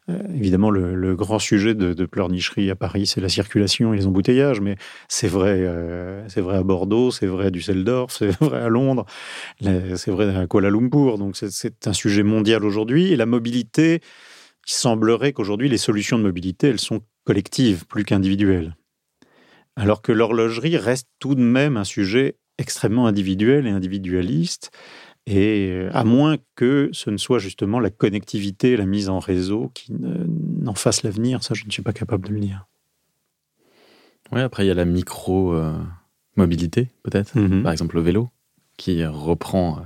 Euh, évidemment, le, grand sujet de, pleurnicherie à Paris, c'est la circulation et les embouteillages, mais c'est vrai, euh, c'est vrai à Bordeaux, c'est vrai à Düsseldorf, c'est <laughs> vrai à Londres, c'est vrai à Kuala Lumpur. Donc c'est un sujet mondial aujourd'hui. Et la mobilité, il semblerait qu'aujourd'hui, les solutions de mobilité, elles sont collectives plus qu'individuelles. Alors que l'horlogerie reste tout de même un sujet extrêmement individuel et individualiste. Et euh, à moins que ce ne soit justement la connectivité, la mise en réseau qui n'en fasse l'avenir, ça je ne suis pas capable de le dire. Oui, après il y a la micro-mobilité euh, peut-être, mhm. par exemple le vélo, qui reprend euh,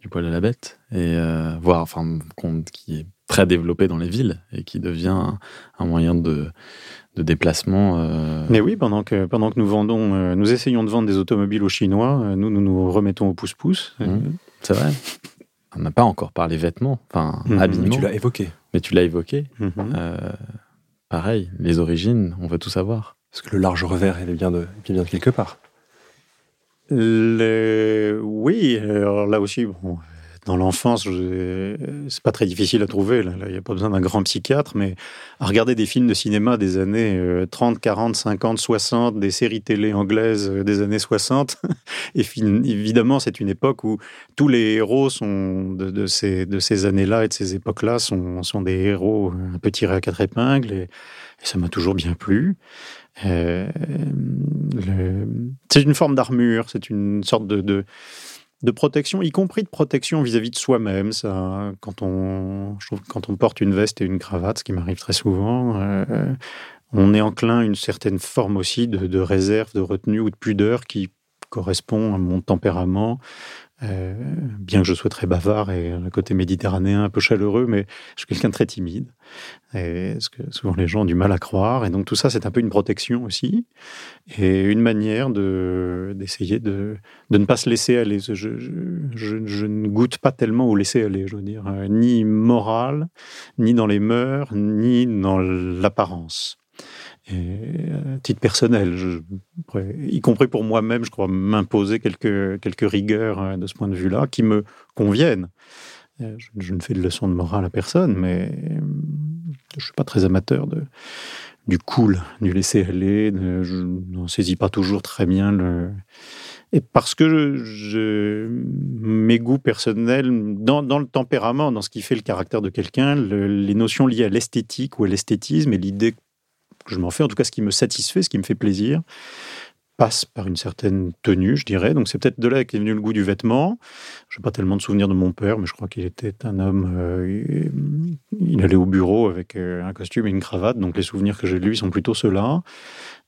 du poil à la bête, et voire enfin, qui est très développé dans les villes et qui devient un, moyen de, de déplacement. Mais oui, pendant que, pendant que nous vendons, nous essayons de vendre des automobiles aux Chinois, nous nous, nous remettons au pouce-pouce. Mhm. C'est vrai. On n'a pas encore parlé vêtements, enfin mhm. habillement. tu l'as évoqué. Mais tu l'as évoqué. Mhm. Euh, pareil, les origines, on veut tout savoir. Parce que le large revers, il vient de, il vient de quelque part. Oui, alors là aussi, bon, dans l'enfance, c'est pas très difficile à trouver. Il n'y a pas besoin d'un grand psychiatre, mais à regarder des films de cinéma des années 30, 40, 50, 60, des séries télé anglaises euh, des années 60. <laughs> Et évidemment, c'est une époque où tous les héros sont de, ces, de ces années-là et de ces époques-là sont, sont des héros un peu tirés à quatre épingles. Et, ça m'a toujours bien plu. Euh, c'est une forme d'armure, c'est une sorte de protection, y compris de protection vis-à-vis de soi-même. Quand on porte une veste et une cravate, ce qui m'arrive très souvent, euh, on est enclin à une certaine forme aussi de, réserve, de retenue ou de pudeur qui correspond à mon tempérament. Euh, bien que je sois très bavard et un côté méditerranéen un peu chaleureux, mais je suis quelqu'un de très timide. Et ce que souvent les gens ont du mal à croire. Et donc tout ça, c'est un peu une protection aussi. Et une manière d'essayer de, de, ne pas se laisser aller. Je, je, je, ne goûte pas tellement au laisser aller, je veux dire, euh, ni moral, ni dans les mœurs, ni dans l'apparence. Et à titre personnel, y compris pour moi-même, je crois m'imposer quelques, quelques rigueurs euh, de ce point de vue-là qui me conviennent. Euh, je, ne fais de leçons de morale à personne, mais euh, je ne suis pas très amateur de, du cool, du laisser-aller. Je n'en saisis pas toujours très bien le. Et parce que mes goûts personnels, dans, dans, le tempérament, dans ce qui fait le caractère de quelqu'un, les notions liées à l'esthétique ou à l'esthétisme et l'idée que je m'en fais, en tout cas ce qui me satisfait, ce qui me fait plaisir, passe par une certaine tenue, je dirais. Donc c'est peut-être de là qu'est venu le goût du vêtement. Je n'ai pas tellement de souvenirs de mon père, mais je crois qu'il était un homme. Euh, il allait au bureau avec euh, un costume et une cravate, donc les souvenirs que j'ai de lui sont plutôt ceux-là.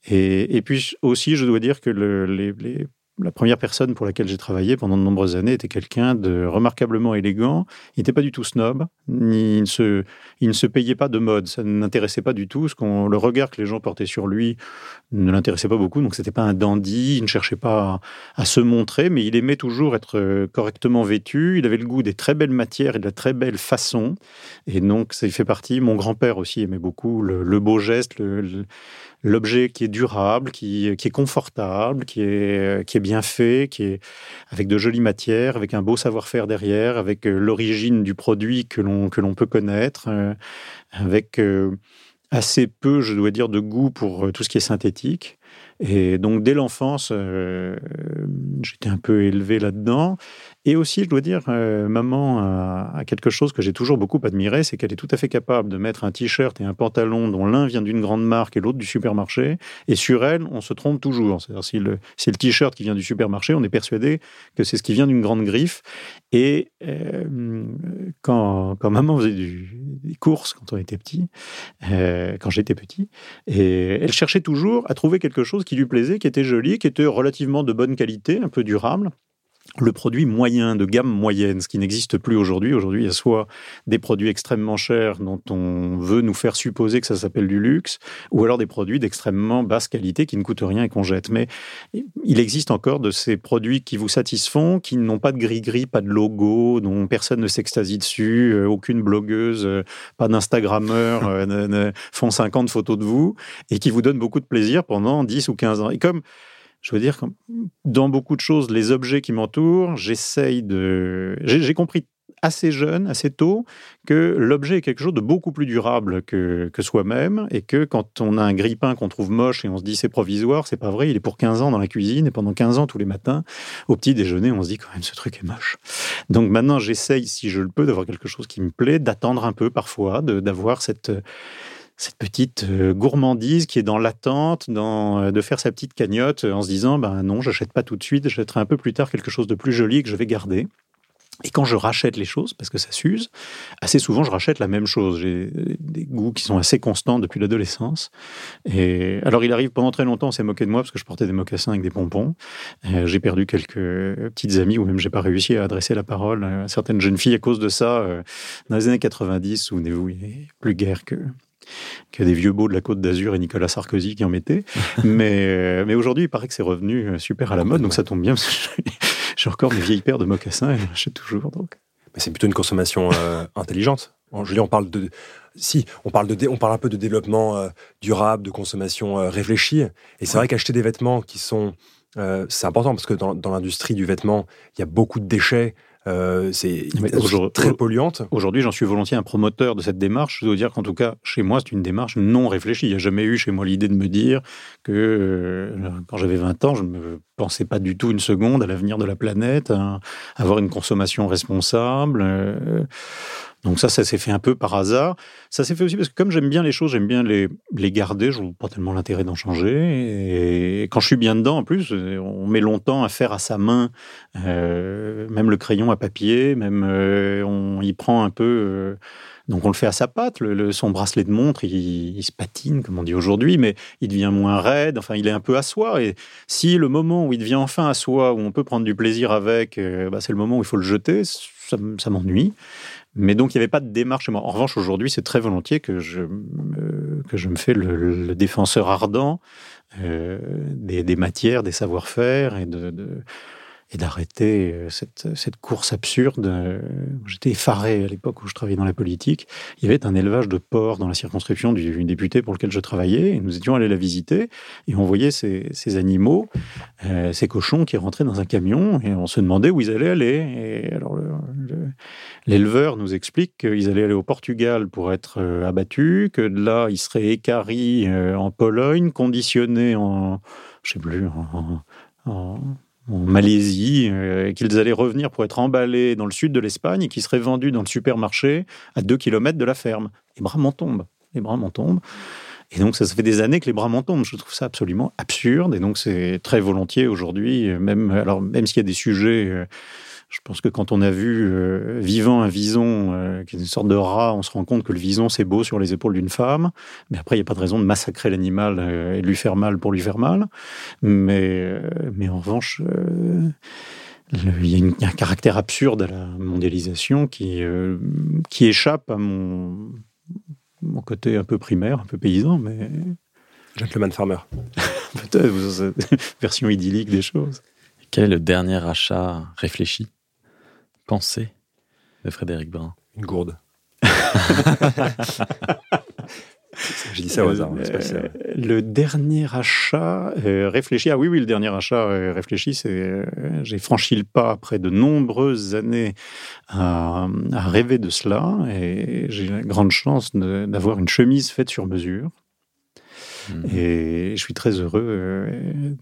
Et, puis aussi, je dois dire que les, la première personne pour laquelle j'ai travaillé pendant de nombreuses années était quelqu'un de remarquablement élégant. Il n'était pas du tout snob, ni il ne se, ne se payait pas de mode. Ça ne l'intéressait pas du tout. Ce qu'on, le regard que les gens portaient sur lui ne l'intéressait pas beaucoup. Donc c'était pas un dandy. Il ne cherchait pas à, se montrer, mais il aimait toujours être euh, correctement vêtu. Il avait le goût des très belles matières et de la très belle façon. Et donc ça fait partie. Mon grand-père aussi aimait beaucoup le, beau geste, le l'objet qui est durable, qui, qui, est confortable, qui est, qui est bien fait, qui est avec de jolies matières, avec un beau savoir-faire derrière, avec euh, l'origine du produit que l'on que l'on peut connaître, euh, avec euh, assez peu, je dois dire, de goût pour tout ce qui est synthétique. Et donc, dès l'enfance, j'étais un peu élevé là-dedans. Et aussi, je dois dire, euh, maman a, quelque chose que j'ai toujours beaucoup admiré, c'est qu'elle est tout à fait capable de mettre un t-shirt et un pantalon dont l'un vient d'une grande marque et l'autre du supermarché. Et sur elle, on se trompe toujours. C'est-à-dire, si le, c'est le t-shirt qui vient du supermarché, on est persuadé que c'est ce qui vient d'une grande griffe. Et euh, quand, maman faisait des courses quand on était petit, euh, quand j'étais petit, et elle cherchait toujours à trouver quelque chose qui lui plaisait, qui était joli, qui était relativement de bonne qualité, un peu durable le produit moyen, de gamme moyenne, ce qui n'existe plus aujourd'hui. Aujourd'hui, il y a soit des produits extrêmement chers dont on veut nous faire supposer que ça s'appelle du luxe, ou alors des produits d'extrêmement basse qualité qui ne coûtent rien et qu'on jette. Mais il existe encore de ces produits qui vous satisfont, qui n'ont pas de gris-gris, pas de logo, dont personne ne s'extasie dessus, euh, aucune blogueuse, euh, pas d'Instagrammeur euh, ne font 50 photos de vous, et qui vous donnent beaucoup de plaisir pendant 10 ou 15 ans. Et comme je veux dire, dans beaucoup de choses, les objets qui m'entourent, j'essaye de. J'ai compris assez jeune, assez tôt, que l'objet est quelque chose de beaucoup plus durable que, que soi-même et que quand on a un grille-pain qu'on trouve moche et on se dit c'est provisoire, c'est pas vrai, il est pour 15 ans dans la cuisine et pendant 15 ans tous les matins, au petit déjeuner, on se dit quand même ce truc est moche. Donc maintenant, j'essaye, si je le peux, d'avoir quelque chose qui me plaît, d'attendre un peu parfois, d'avoir cette cette petite euh, gourmandise qui est dans l'attente, dans euh, de faire sa petite cagnotte euh, en se disant ben non, j'achète pas tout de suite, j'achèterai un peu plus tard quelque chose de plus joli que je vais garder. Et quand je rachète les choses, parce que ça s'use, assez souvent je rachète la même chose. J'ai des goûts qui sont assez constants depuis l'adolescence. Et alors il arrive pendant très longtemps, on s'est moqué de moi parce que je portais des mocassins avec des pompons. j'ai perdu quelques petites amies ou même j'ai pas réussi à adresser la parole à certaines jeunes filles à cause de ça. Dans les années 90, souvenez-vous, il n'y avait plus guère que que des vieux beaux de la Côte d'Azur et Nicolas Sarkozy qui en mettaient. <laughs> mais, euh, mais aujourd'hui, il paraît que c'est revenu euh, super à la mode, donc ça tombe bien parce que j'ai encore mes vieilles paires de mocassins et j'achète toujours. Donc. Mais c'est plutôt une consommation euh, intelligente. Julien, on parle de, si, on parle de, on parle un peu de développement durable, de consommation réfléchie. Et c'est vrai qu'acheter des vêtements qui sont, c'est important parce que dans, dans l'industrie du vêtement, il y a beaucoup de déchets. Euh, c'est très polluante. Aujourd'hui, j'en suis volontiers un promoteur de cette démarche. Je dois dire qu'en tout cas, chez moi, c'est une démarche non réfléchie. Il n'y a jamais eu chez moi l'idée de me dire que euh, quand j'avais 20 ans, je ne me pensais pas du tout une seconde à l'avenir de la planète, à avoir une consommation responsable. Euh, donc ça, ça s'est fait un peu par hasard. Ça s'est fait aussi parce que comme j'aime bien les choses, j'aime bien les, garder, je vois pas tellement l'intérêt d'en changer. Et quand je suis bien dedans, en plus, on met longtemps à faire à sa main, euh, même le crayon à papier, même euh, on y prend un peu... Euh, donc on le fait à sa patte, son bracelet de montre, il, se patine, comme on dit aujourd'hui, mais il devient moins raide, enfin il est un peu à soi. Et si le moment où il devient enfin à soi, où on peut prendre du plaisir avec, bah, c'est le moment où il faut le jeter, ça m'ennuie. Mais donc, il n'y avait pas de démarche. En revanche, aujourd'hui, c'est très volontiers que je, me, que je me fais le, défenseur ardent euh, des, des, matières, des savoir-faire et de, de et d'arrêter euh, cette, cette, course absurde. J'étais effaré à l'époque où je travaillais dans la politique. Il y avait un élevage de porcs dans la circonscription du député pour lequel je travaillais. Et nous étions allés la visiter et on voyait ces, ces animaux, euh, ces cochons qui rentraient dans un camion et on se demandait où ils allaient aller. Et alors l'éleveur nous explique qu'ils allaient aller au Portugal pour être euh, abattus, que de là ils seraient écaris en Pologne, conditionnés en, je sais plus, en, en Malaisie, euh, qu'ils allaient revenir pour être emballés dans le sud de l'Espagne et qui seraient vendus dans le supermarché à deux kilomètres de la ferme. Les bras m'en tombent. Les bras m'en tombent. Et donc, ça, ça fait des années que les bras m'en tombent. Je trouve ça absolument absurde. Et donc, c'est très volontiers aujourd'hui, même, alors, même s'il y a des sujets euh, je pense que quand on a vu euh, vivant un vison, euh, qui est une sorte de rat, on se rend compte que le vison, c'est beau sur les épaules d'une femme. Mais après, il n'y a pas de raison de massacrer l'animal euh, et de lui faire mal pour lui faire mal. Mais, mais en revanche, il y, a un caractère absurde à la mondialisation qui, qui échappe à mon, mon côté un peu primaire, un peu paysan, mais... Gentleman farmer. <laughs> Peut-être, <laughs> version idyllique des choses. Quel est le dernier achat réfléchi? Pensée de Frédéric Brun Une gourde. <laughs> J'ai dit ça au hasard. Euh, le dernier achat euh, réfléchi. Ah oui, oui, le dernier achat euh, réfléchi, c'est j'ai franchi le pas après de nombreuses années à, à rêver de cela et j'ai la grande chance d'avoir une chemise faite sur mesure. Mmh. Et je suis très heureux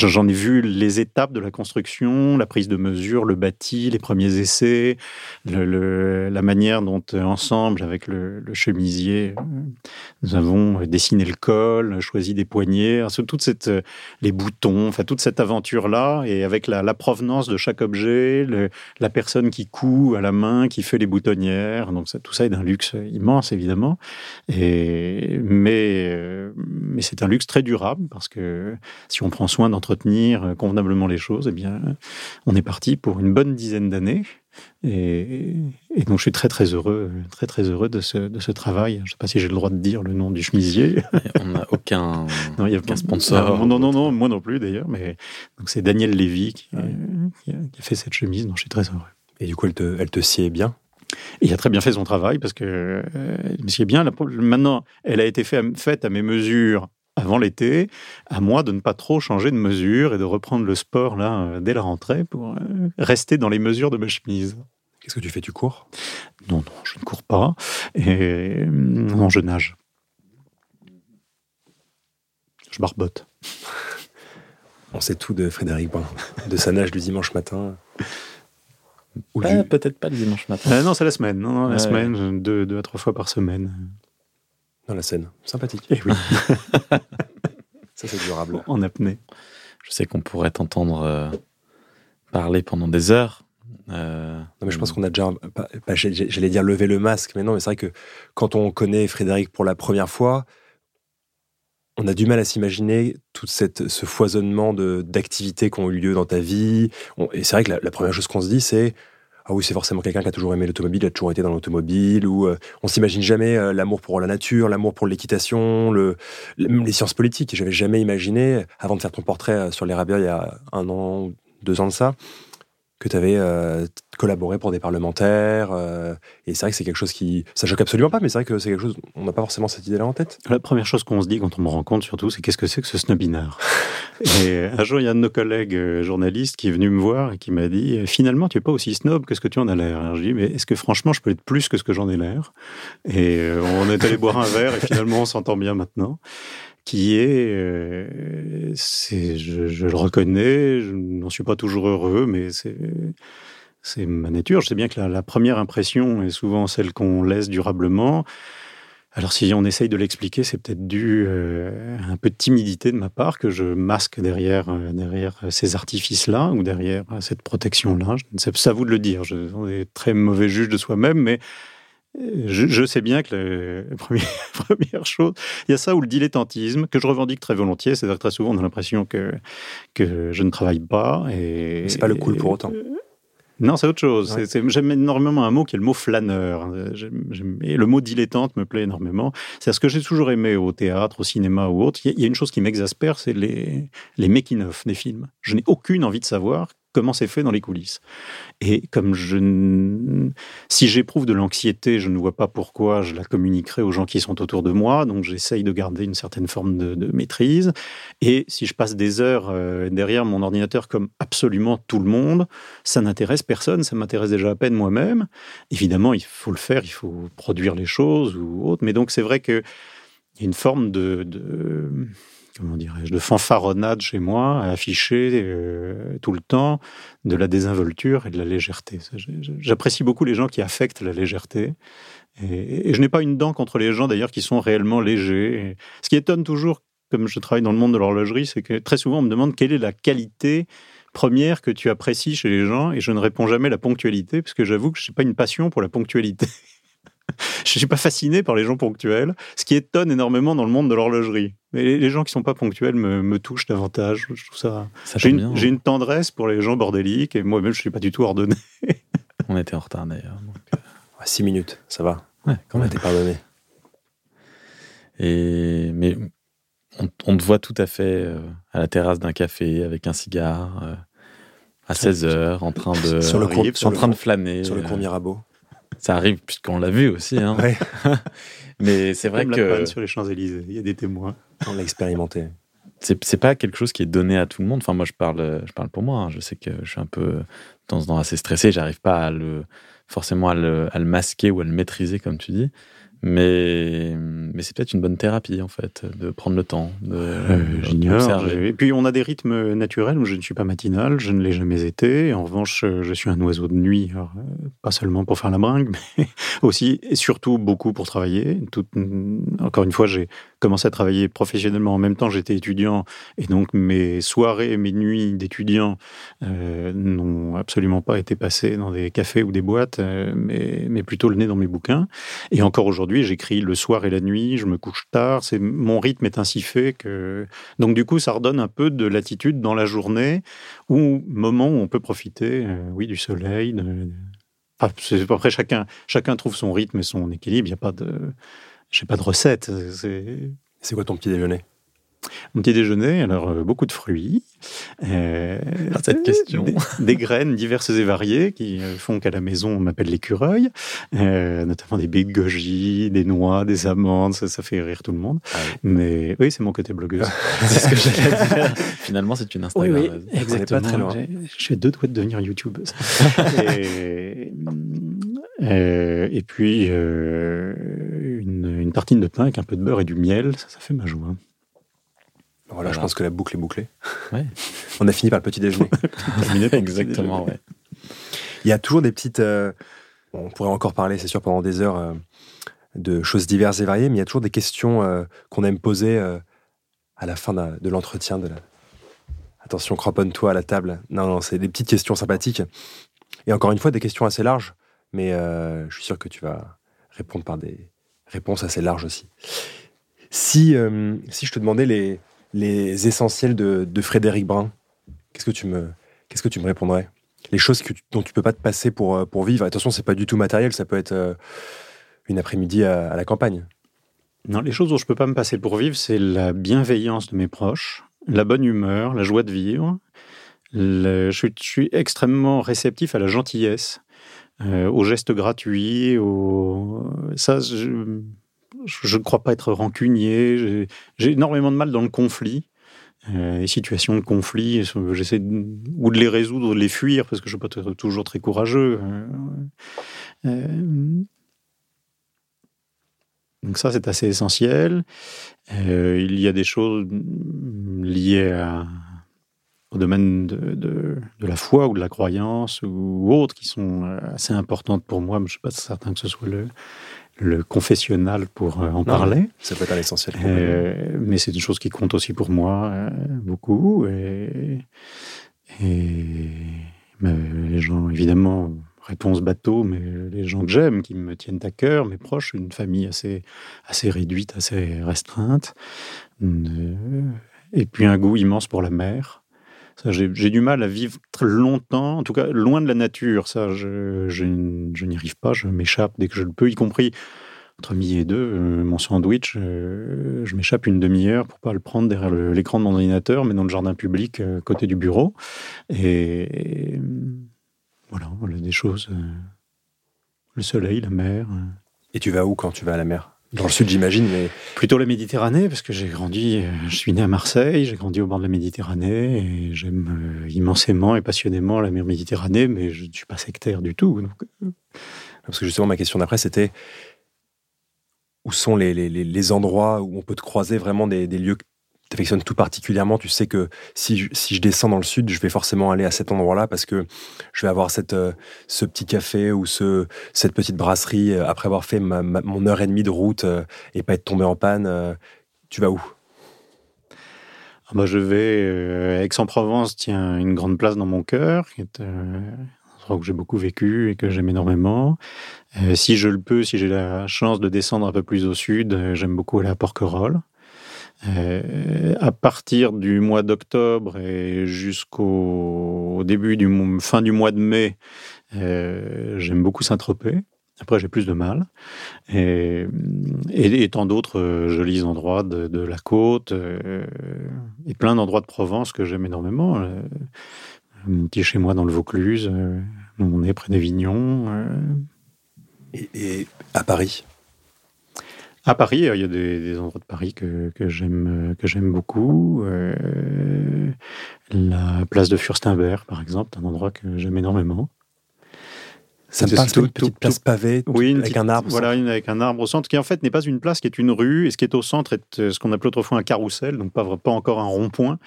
J'en ai vu les étapes de la construction, la prise de mesure, le bâti, les premiers essais, la manière dont, euh, ensemble, avec le, chemisier, euh, nous avons dessiné le col, choisi des poignées, toute cette, euh, les boutons, enfin toute cette aventure-là, et avec la, provenance de chaque objet, la personne qui coud à la main, qui fait les boutonnières. Donc tout ça est d'un luxe immense, évidemment. Mais, mais c'est un luxe très durable parce que si on prend soin d'entretenir euh, convenablement les choses, eh bien, on est parti pour une bonne dizaine d'années. Et, donc, je suis très, très heureux, très, très heureux de ce, de ce travail. Je ne sais pas si j'ai le droit de dire le nom du chemisier. <laughs> On n'a aucun, <laughs> non, y a aucun sponsor. Non, non, non, moi non plus d'ailleurs. Mais donc, c'est Daniel Lévy qui, qui, a, fait cette chemise, donc je suis très heureux. Et du coup, elle te, elle te sied bien? Il a très bien fait son travail parce que euh, bien. Maintenant, elle a été fait, faite à mes mesures avant l'été, à moi de ne pas trop changer de mesure et de reprendre le sport là euh, dès la rentrée pour euh, rester dans les mesures de ma chemise. Qu'est-ce que tu fais? Tu cours? Non, non, je ne cours pas. Et non, je nage. Je barbote. On sait tout de Frédéric Brun, de sa nage du dimanche matin. Peut-être pas le dimanche matin. Euh, non, c'est la semaine. Non, la semaine, deux, deux à trois fois par semaine dans la scène. Sympathique. Eh oui. <laughs> Ça, c'est durable. En apnée. Je sais qu'on pourrait t'entendre euh, parler pendant des heures. Euh, non, mais je pense qu'on a déjà, j'allais dire lever le masque, mais non, mais c'est vrai que quand on connaît Frédéric pour la première fois, on a du mal à s'imaginer tout ce foisonnement d'activités qui ont eu lieu dans ta vie. et c'est vrai que la première chose qu'on se dit, c'est ah oui, c'est forcément quelqu'un qui a toujours aimé l'automobile, a toujours été dans l'automobile, ou euh, on s'imagine jamais euh, l'amour pour la nature, l'amour pour l'équitation, le, les sciences politiques. J'avais jamais imaginé, avant de faire ton portrait euh, sur les rabias il y a un an, deux ans de ça, que tu avais euh, collaboré pour des parlementaires. Euh, et c'est vrai que c'est quelque chose qui. Ça choque absolument pas, mais c'est vrai que c'est quelque chose. On n'a pas forcément cette idée-là en tête. La première chose qu'on se dit quand on me rencontre, surtout, c'est qu'est-ce que c'est que ce snobinard? <laughs> Et un jour, il y a un de nos collègues euh, journalistes qui est venu me voir et qui m'a dit Finalement, tu es pas aussi snob que ce que tu en as l'air. Je lui ai dit Mais est-ce que franchement, je peux être plus que ce que j'en ai l'air? Et on est allé boire un verre et finalement, on s'entend bien maintenant qui est, euh, c'est, je, je, le reconnais, je n'en suis pas toujours heureux, mais c'est, ma nature. Je sais bien que la, première impression est souvent celle qu'on laisse durablement. Alors si on essaye de l'expliquer, c'est peut-être dû euh, à un peu de timidité de ma part que je masque derrière, euh, derrière ces artifices-là ou derrière cette protection-là. C'est à vous de le dire. Je, on est très mauvais juge de soi-même, mais je, sais bien que la <laughs> première, chose, il y a ça ou le dilettantisme que je revendique très volontiers. C'est-à-dire très souvent on a l'impression que, que je ne travaille pas. Et c'est pas le cool pour autant. non, c'est autre chose. J'aime énormément un mot qui est le mot flâneur. et le mot dilettante me plaît énormément. C'est ce que j'ai toujours aimé au théâtre, au cinéma ou autre. Il y a une chose qui m'exaspère, c'est les, les making-of des films. Je n'ai aucune envie de savoir comment c'est fait dans les coulisses. Et comme je, si j'éprouve de l'anxiété, je ne vois pas pourquoi je la communiquerai aux gens qui sont autour de moi. Donc j'essaye de garder une certaine forme de, maîtrise. Et si je passe des heures euh, derrière mon ordinateur comme absolument tout le monde, ça n'intéresse personne. Ça m'intéresse déjà à peine moi-même. Évidemment, il faut le faire, il faut produire les choses ou autre. Mais donc c'est vrai que il y a une forme de comment dirais-je, de fanfaronnade chez moi, à afficher euh, tout le temps de la désinvolture et de la légèreté. J'apprécie beaucoup les gens qui affectent la légèreté. Et, je n'ai pas une dent contre les gens d'ailleurs qui sont réellement légers. ce qui étonne toujours, comme je travaille dans le monde de l'horlogerie, c'est que très souvent on me demande quelle est la qualité première que tu apprécies chez les gens et je ne réponds jamais la ponctualité parce que j'avoue que je n'ai pas une passion pour la ponctualité. <laughs> je ne suis pas fasciné par les gens ponctuels, ce qui étonne énormément dans le monde de l'horlogerie. Mais les gens qui sont pas ponctuels me, touchent davantage. Je trouve ça. j'ai, une, hein. j'ai une, tendresse pour les gens bordéliques et moi-même je suis pas du tout ordonné. <laughs> On était en retard d'ailleurs. Donc... 6 euh. minutes, ça va. Ouais, quand même. On pardonné. Et mais on, te voit tout à fait euh, à la terrasse d'un café avec un cigare euh, à 16 heures en train de sur le cours, en train de flâner sur le cours Mirabeau. Ça arrive puisqu'on l'a vu aussi. Hein. <laughs> Mais c'est vrai Comme que. La sur les Champs-Élysées, il y a des témoins. On l'a expérimenté. C'est pas quelque chose qui est donné à tout le monde. Enfin, moi, je parle, je parle pour moi. Hein. Je sais que je suis un peu, dans ce temps, assez stressé. J'arrive pas à le, forcément à le, à le masquer ou à le maîtriser, comme tu dis. Mais, mais c'est peut-être une bonne thérapie, en fait, de prendre le temps. De, euh, Et puis, on a des rythmes naturels où je ne suis pas matinal, je ne l'ai jamais été. En revanche, je suis un oiseau de nuit, euh, pas seulement pour faire la bringue, <laughs> mais aussi et surtout beaucoup pour travailler. Tout, encore une fois, j'ai commencé à travailler professionnellement en même temps, j'étais étudiant. Et donc, mes soirées mes nuits d'étudiant euh, n'ont absolument pas été passées dans des cafés ou des boîtes, mais, mais plutôt le nez dans mes bouquins. Et encore aujourd'hui, j'écris le soir et la nuit, je me couche tard. C'est mon rythme est ainsi fait que donc du coup, ça redonne un peu de latitude dans la journée, ou moment où on peut profiter, euh, oui, du soleil. De... après chacun, chacun trouve son rythme et son équilibre. Il n'y a pas de, j'ai pas de recette. C'est quoi ton petit déjeuner? Mon petit déjeuner, alors euh, beaucoup de fruits. Euh, cette question. Des, graines diverses et variées qui euh, font qu'à la maison on m'appelle l'écureuil, euh, notamment des baies de goji, des noix, des amandes, ça, fait rire tout le monde. Ah Mais oui, c'est mon côté blogueuse. <laughs> c'est ce que j'allais dire. Finalement, c'est une Instagram. Oui, oui exactement. Pas très loin. Je suis deux doigts de devenir youtubeuse. et, et, puis une, une, tartine de pain avec un peu de beurre et du miel, ça, ça fait ma joie. Voilà, je pense que la boucle est bouclée. <laughs> On a fini par le petit déjeuner. <laughs> Exactement, ouais. Il y a toujours des petites. Euh, on pourrait encore parler, c'est sûr, pendant des heures euh, de choses diverses et variées, mais il y a toujours des questions euh, qu'on aime poser à la fin de l'entretien. De la... Attention, cramponne-toi à la table. Non, non, c'est des petites questions sympathiques. Et encore une fois, des questions assez larges, mais je suis sûr que tu vas répondre par des réponses assez larges aussi. Si, si je te demandais les, les essentiels de, Frédéric Brun, qu'est-ce que tu me, qu'est-ce que tu me répondrais? Les choses que dont tu peux pas te passer pour, euh, pour vivre. Attention, c'est pas du tout matériel, ça peut être euh, une après-midi à, la campagne. Non, les choses dont je peux pas me passer pour vivre, c'est la bienveillance de mes proches, la bonne humeur, la joie de vivre, je, suis, extrêmement réceptif à la gentillesse, aux gestes gratuits, au... ça, je ne crois pas être rancunier. J'ai énormément de mal dans le conflit. Euh, les situations de conflit, j'essaie ou de les résoudre ou de les fuir parce que je ne suis pas toujours très courageux. Euh, euh, donc ça, c'est assez essentiel. il y a des choses liées au domaine de, la foi ou de la croyance ou autres qui sont assez importantes pour moi, mais je ne suis pas certain que ce soit le, le confessionnal pour euh, en parler. Ça peut être l'essentiel. Euh, mais c'est une chose qui compte aussi pour moi euh, beaucoup. Et, les gens, évidemment, réponse bateau, mais les gens que j'aime, qui me tiennent à cœur, mes proches, une famille assez, assez réduite, assez restreinte. Et puis un goût immense pour la mer. J'ai du mal à vivre longtemps, en tout cas loin de la nature. Ça, je, n'y arrive pas. Je m'échappe dès que je le peux, y compris entre midi et deux. Euh, mon sandwich, euh, je m'échappe une demi-heure pour pas le prendre derrière l'écran de mon ordinateur, mais dans le jardin public, euh, côté du bureau. Et, voilà, voilà, des choses. le soleil, la mer. Et tu vas où quand tu vas à la mer? Dans le sud, j'imagine, mais... Plutôt la Méditerranée, parce que j'ai grandi, euh, je suis né à Marseille, j'ai grandi au bord de la Méditerranée, et j'aime euh, immensément et passionnément la mer Méditerranée, mais je ne suis pas sectaire du tout. Euh. Parce que justement, ma question d'après, c'était où sont les, les, les, endroits où on peut te croiser vraiment des, des lieux t'affectionnes tout particulièrement, tu sais que si je, descends dans le sud, je vais forcément aller à cet endroit-là parce que je vais avoir cette, euh, ce petit café ou ce, cette petite brasserie euh, après avoir fait mon heure et demie de route euh, et pas être tombé en panne. tu vas où? Ah bah Je vais. Aix-en-Provence tient une grande place dans mon cœur, qui est un endroit où j'ai beaucoup vécu et que j'aime énormément. si je le peux, si j'ai la chance de descendre un peu plus au sud, j'aime beaucoup aller à Porquerolles. Euh, à partir du mois d'octobre et jusqu'au début du fin du mois de mai, euh, j'aime beaucoup Saint-Tropez. Après, j'ai plus de mal. Et, et, tant d'autres euh, jolis endroits de, la côte et plein d'endroits de Provence que j'aime énormément. mon petit chez moi dans le Vaucluse, on est près d'Avignon. et à Paris? À Paris, euh, il y a des, endroits de Paris que, j'aime euh, que j'aime beaucoup. Euh, la place de Furstenberg, par exemple, un endroit que j'aime énormément. Ça me passe tout, une petite place pavée, oui, avec un arbre. Voilà, avec un arbre au centre, qui en fait n'est pas une place, qui est une rue, et ce qui est au centre est euh, ce qu'on appelait autrefois un carrousel, donc pas, pas encore un rond-point.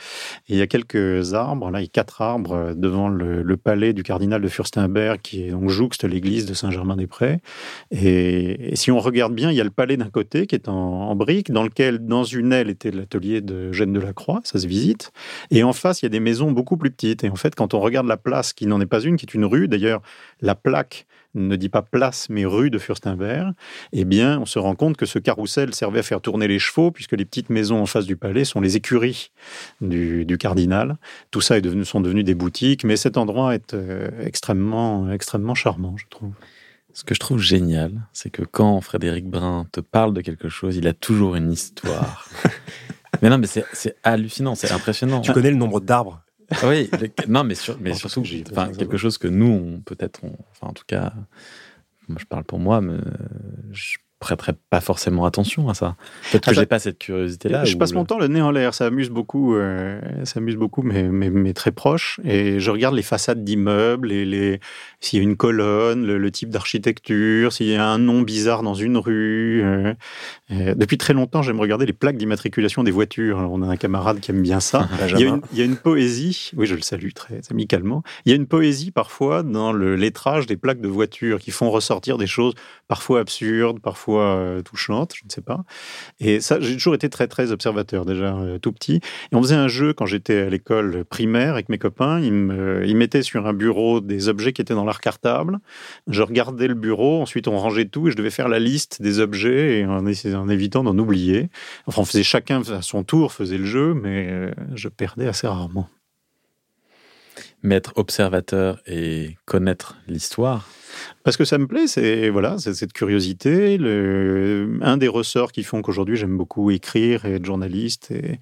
Et il y a quelques arbres, là, il y a quatre arbres euh, devant le, palais du cardinal de Furstenberg, qui est donc jouxte l'église de Saint-Germain-des-Prés. Et, si on regarde bien, il y a le palais d'un côté qui est en, en briques, dans lequel, dans une aile, était l'atelier de Jeanne de la Croix, ça se visite. Et en face, il y a des maisons beaucoup plus petites. Et en fait, quand on regarde la place, qui n'en est pas une, qui est une rue, d'ailleurs, la plaque ne dit pas place mais rue de Furstenberg, eh bien, on se rend compte que ce carrousel servait à faire tourner les chevaux, puisque les petites maisons en face du palais sont les écuries du, cardinal. Tout ça est devenu, sont devenus des boutiques, mais cet endroit est euh, extrêmement, extrêmement charmant, je trouve. Ce que je trouve génial, c'est que quand Frédéric Brun te parle de quelque chose, il a toujours une histoire. <laughs> mais non, mais c'est hallucinant, c'est impressionnant. Tu connais le nombre d'arbres? Oui, non, mais, mais surtout, enfin, quelque chose que nous, peut-être, enfin, en tout cas, moi, je parle pour moi, mais je prêterais pas forcément attention à ça. Peut-être que ah, j'ai pas cette curiosité-là. Je passe mon temps le nez en l'air, ça amuse beaucoup, euh, ça amuse beaucoup mes, mes, très proches, et je regarde les façades d'immeubles, et les, s'il y a une colonne, le, type d'architecture, s'il y a un nom bizarre dans une rue. Euh, euh, depuis très longtemps, j'aime regarder les plaques d'immatriculation des voitures. on a un camarade qui aime bien ça. <laughs> il, y a une, il, y a une, poésie, oui, je le salue très amicalement. Il y a une poésie parfois dans le lettrage des plaques de voitures qui font ressortir des choses parfois absurdes, parfois euh, touchante, je ne sais pas. Et ça, j'ai toujours été très, très observateur, déjà euh, tout petit. Et on faisait un jeu quand j'étais à l'école primaire avec mes copains. Ils, me, ils mettaient sur un bureau des objets qui étaient dans leur cartable. Je regardais le bureau, ensuite on rangeait tout et je devais faire la liste des objets et en, en évitant d'en oublier. Enfin, on faisait chacun à son tour, faisait le jeu, mais euh, je perdais assez rarement. Mais être observateur et connaître l'histoire, Parce que ça me plaît, c'est voilà, cette curiosité. Un des ressorts qui font qu'aujourd'hui j'aime beaucoup écrire et être journaliste et,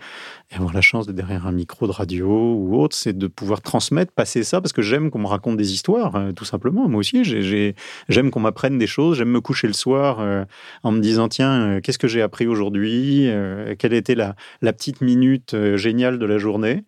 avoir la chance d'être derrière un micro de radio ou autre, c'est de pouvoir transmettre, passer ça, parce que j'aime qu'on me raconte des histoires, euh, tout simplement. Moi aussi, j'aime qu'on m'apprenne des choses. J'aime me coucher le soir euh, en me disant tiens, euh, qu'est-ce que j'ai appris aujourd'hui Quelle était la petite minute géniale de la journée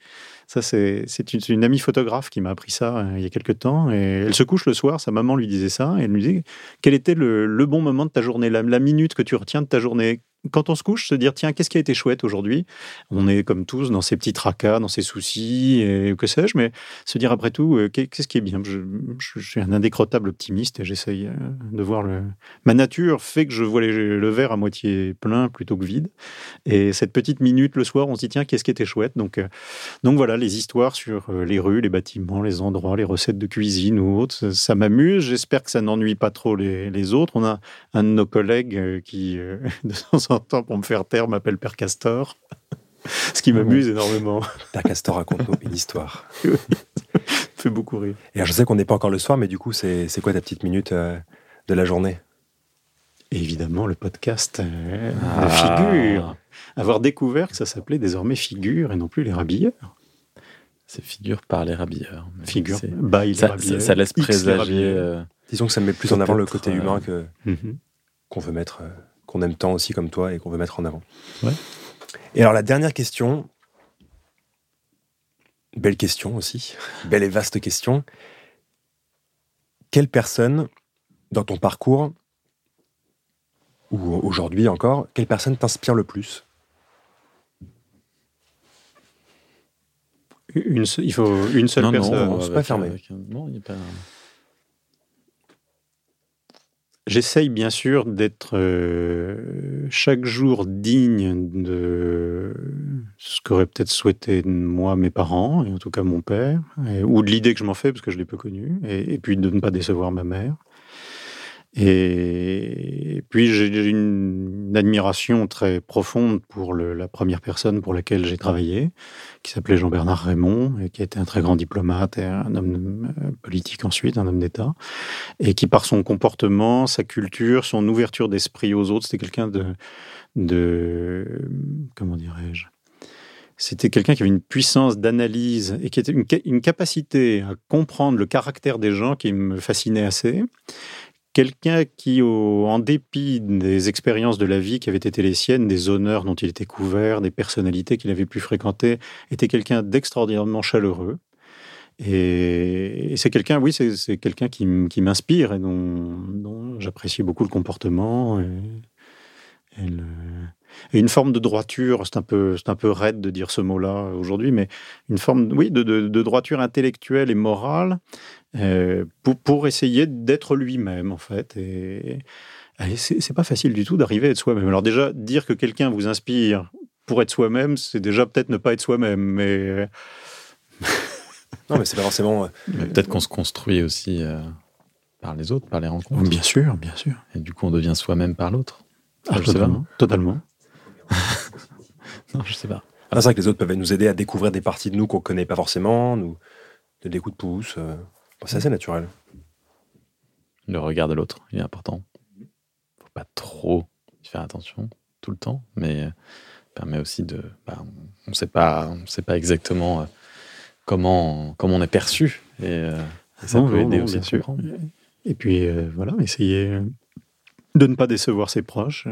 ça, c'est une, amie photographe qui m'a appris ça euh, il y a quelques temps. Et elle se couche le soir, sa maman lui disait ça, et elle lui disait quel était le, bon moment de ta journée, la, minute que tu retiens de ta journée? Quand on se couche, se dire tiens, qu'est-ce qui a été chouette aujourd'hui? On est comme tous dans ces petits tracas, dans ces soucis, et que sais-je, mais se dire après tout, euh, qu'est-ce qui est bien? Je, un indécrottable optimiste et j'essaye euh, de voir le. Ma nature fait que je vois le verre à moitié plein plutôt que vide. Et cette petite minute le soir, on se dit tiens, qu'est-ce qui était chouette? Donc, euh, donc voilà, les histoires sur les rues, les bâtiments, les endroits, les recettes de cuisine ou autres, ça, m'amuse. J'espère que ça n'ennuie pas trop les, les, autres. On a un de nos collègues qui, <laughs> de temps en temps pour me faire taire, m'appelle Père Castor. <laughs> Ce qui m'amuse énormément. Père Castor raconte <laughs> une histoire. oui. fait beaucoup rire. Et je sais qu'on n'est pas encore le soir, mais du coup, c'est quoi ta petite minute euh, de la journée? Évidemment, le podcast euh, ah. Figure. Avoir découvert que ça s'appelait désormais Figure et non plus les rabilleurs. C'est Figure par les rabilleurs. Figure by les ça, rabilleurs. Ça, laisse présager. Euh, Disons que ça met plus en avant le côté humain que mhm. qu'on veut mettre qu'on aime tant aussi comme toi et qu'on veut mettre en avant. Et alors la dernière question, belle question aussi, <laughs> belle et vaste question. Quelle personne dans ton parcours, ou aujourd'hui encore, quelle personne t'inspire le plus? Une, Il faut une seule personne. Non, non, pas fermé. non, il n'y a pas... J'essaye bien sûr d'être euh, chaque jour digne de ce qu'auraient peut-être souhaité moi mes parents, et en tout cas mon père, ou de l'idée que je m'en fais parce que je l'ai peu connu, et, puis de ne pas décevoir ma mère. Et puis j'ai une admiration très profonde pour la première personne pour laquelle j'ai travaillé, qui s'appelait Jean-Bernard Raymond, et qui était un très grand diplomate et un homme euh, politique ensuite, un homme d'État, et qui par son comportement, sa culture, son ouverture d'esprit aux autres, c'était quelqu'un de, comment dirais-je c'était quelqu'un qui avait une puissance d'analyse et qui était une, capacité à comprendre le caractère des gens qui me fascinait assez quelqu'un qui, en dépit des expériences de la vie qui avaient été les siennes, des honneurs dont il était couvert, des personnalités qu'il avait pu fréquenter, était quelqu'un d'extraordinairement chaleureux. Et, c'est quelqu'un, oui, c'est quelqu'un qui, m'inspire et dont, j'apprécie beaucoup le comportement. Et, une forme de droiture, c'est un peu, un peu raide de dire ce mot-là aujourd'hui, mais une forme, oui, de, droiture intellectuelle et morale pour, pour, essayer d'être lui-même, en fait. Et, c'est pas facile du tout d'arriver à être soi-même. Alors déjà, dire que quelqu'un vous inspire pour être soi-même, c'est déjà peut-être ne pas être soi-même, mais... <laughs> non, mais c'est pas forcément... Euh, peut-être qu'on se construit aussi euh, par les autres, par les rencontres. Bien sûr, bien sûr. Et du coup, on devient soi-même par l'autre. Ah, totalement, totalement. <laughs> non, je sais pas. Ah, c'est vrai que les autres peuvent nous aider à découvrir des parties de nous qu'on connaît pas forcément, nous des coups de pouce c'est assez naturel. Le regard de l'autre, il est important. Faut pas trop faire attention tout le temps, mais euh, permet aussi de. Bah, on ne sait pas, on sait pas exactement euh, comment comment on est perçu et, euh, ça peut aider aussi à comprendre. Et puis voilà, essayer de ne pas décevoir ses proches.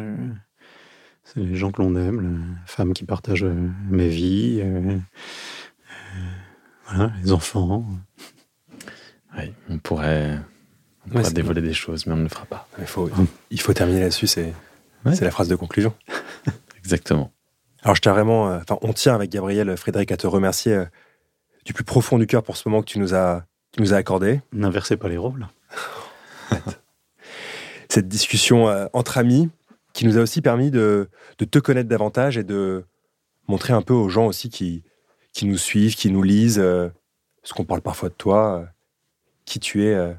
c'est les gens que l'on aime, les femmes qui partagent ma vie, voilà, les enfants on pourrait, dévoiler des choses, mais on ne le fera pas. Il faut, il faut terminer là-dessus, c'est la phrase de conclusion. <laughs> Exactement. Alors, je tiens vraiment, euh, enfin, on tient avec Gabriel, Frédéric, à te remercier euh, du plus profond du cœur pour ce moment que tu nous as, nous as accordé. N'inversez pas les rôles. <laughs> Cette discussion euh, entre amis qui nous a aussi permis de, te connaître davantage et de montrer un peu aux gens aussi qui, qui nous suivent, qui nous lisent, ce qu'on parle parfois de toi, qui tu es euh,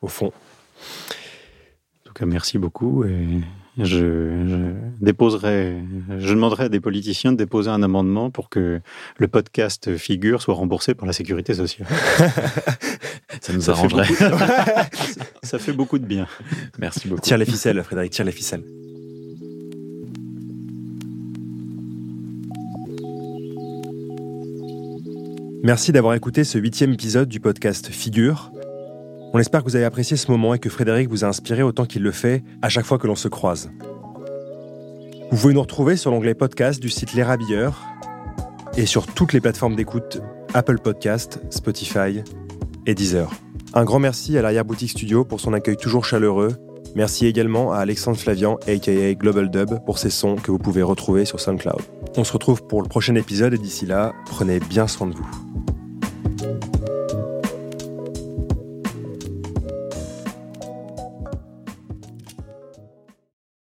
au fond. En tout cas, merci beaucoup et, je, déposerai, je demanderai à des politiciens de déposer un amendement pour que le podcast Figure soit remboursé par la sécurité sociale. <laughs> ça nous arrangerait. <laughs> ça fait beaucoup de bien. Merci beaucoup. Tire les ficelles, Frédéric, tire les ficelles. Merci d'avoir écouté ce huitième épisode du podcast Figure. On espère que vous avez apprécié ce moment et que Frédéric vous a inspiré autant qu'il le fait à chaque fois que l'on se croise. Vous pouvez nous retrouver sur l'onglet podcast du site L'Érabilleur et sur toutes les plateformes d'écoute Apple Podcast, Spotify et Deezer. Un grand merci à l'arrière-boutique studio pour son accueil toujours chaleureux. Merci également à Alexandre Flavian, aka Global Dub, pour ses sons que vous pouvez retrouver sur SoundCloud. On se retrouve pour le prochain épisode et d'ici là, prenez bien soin de vous.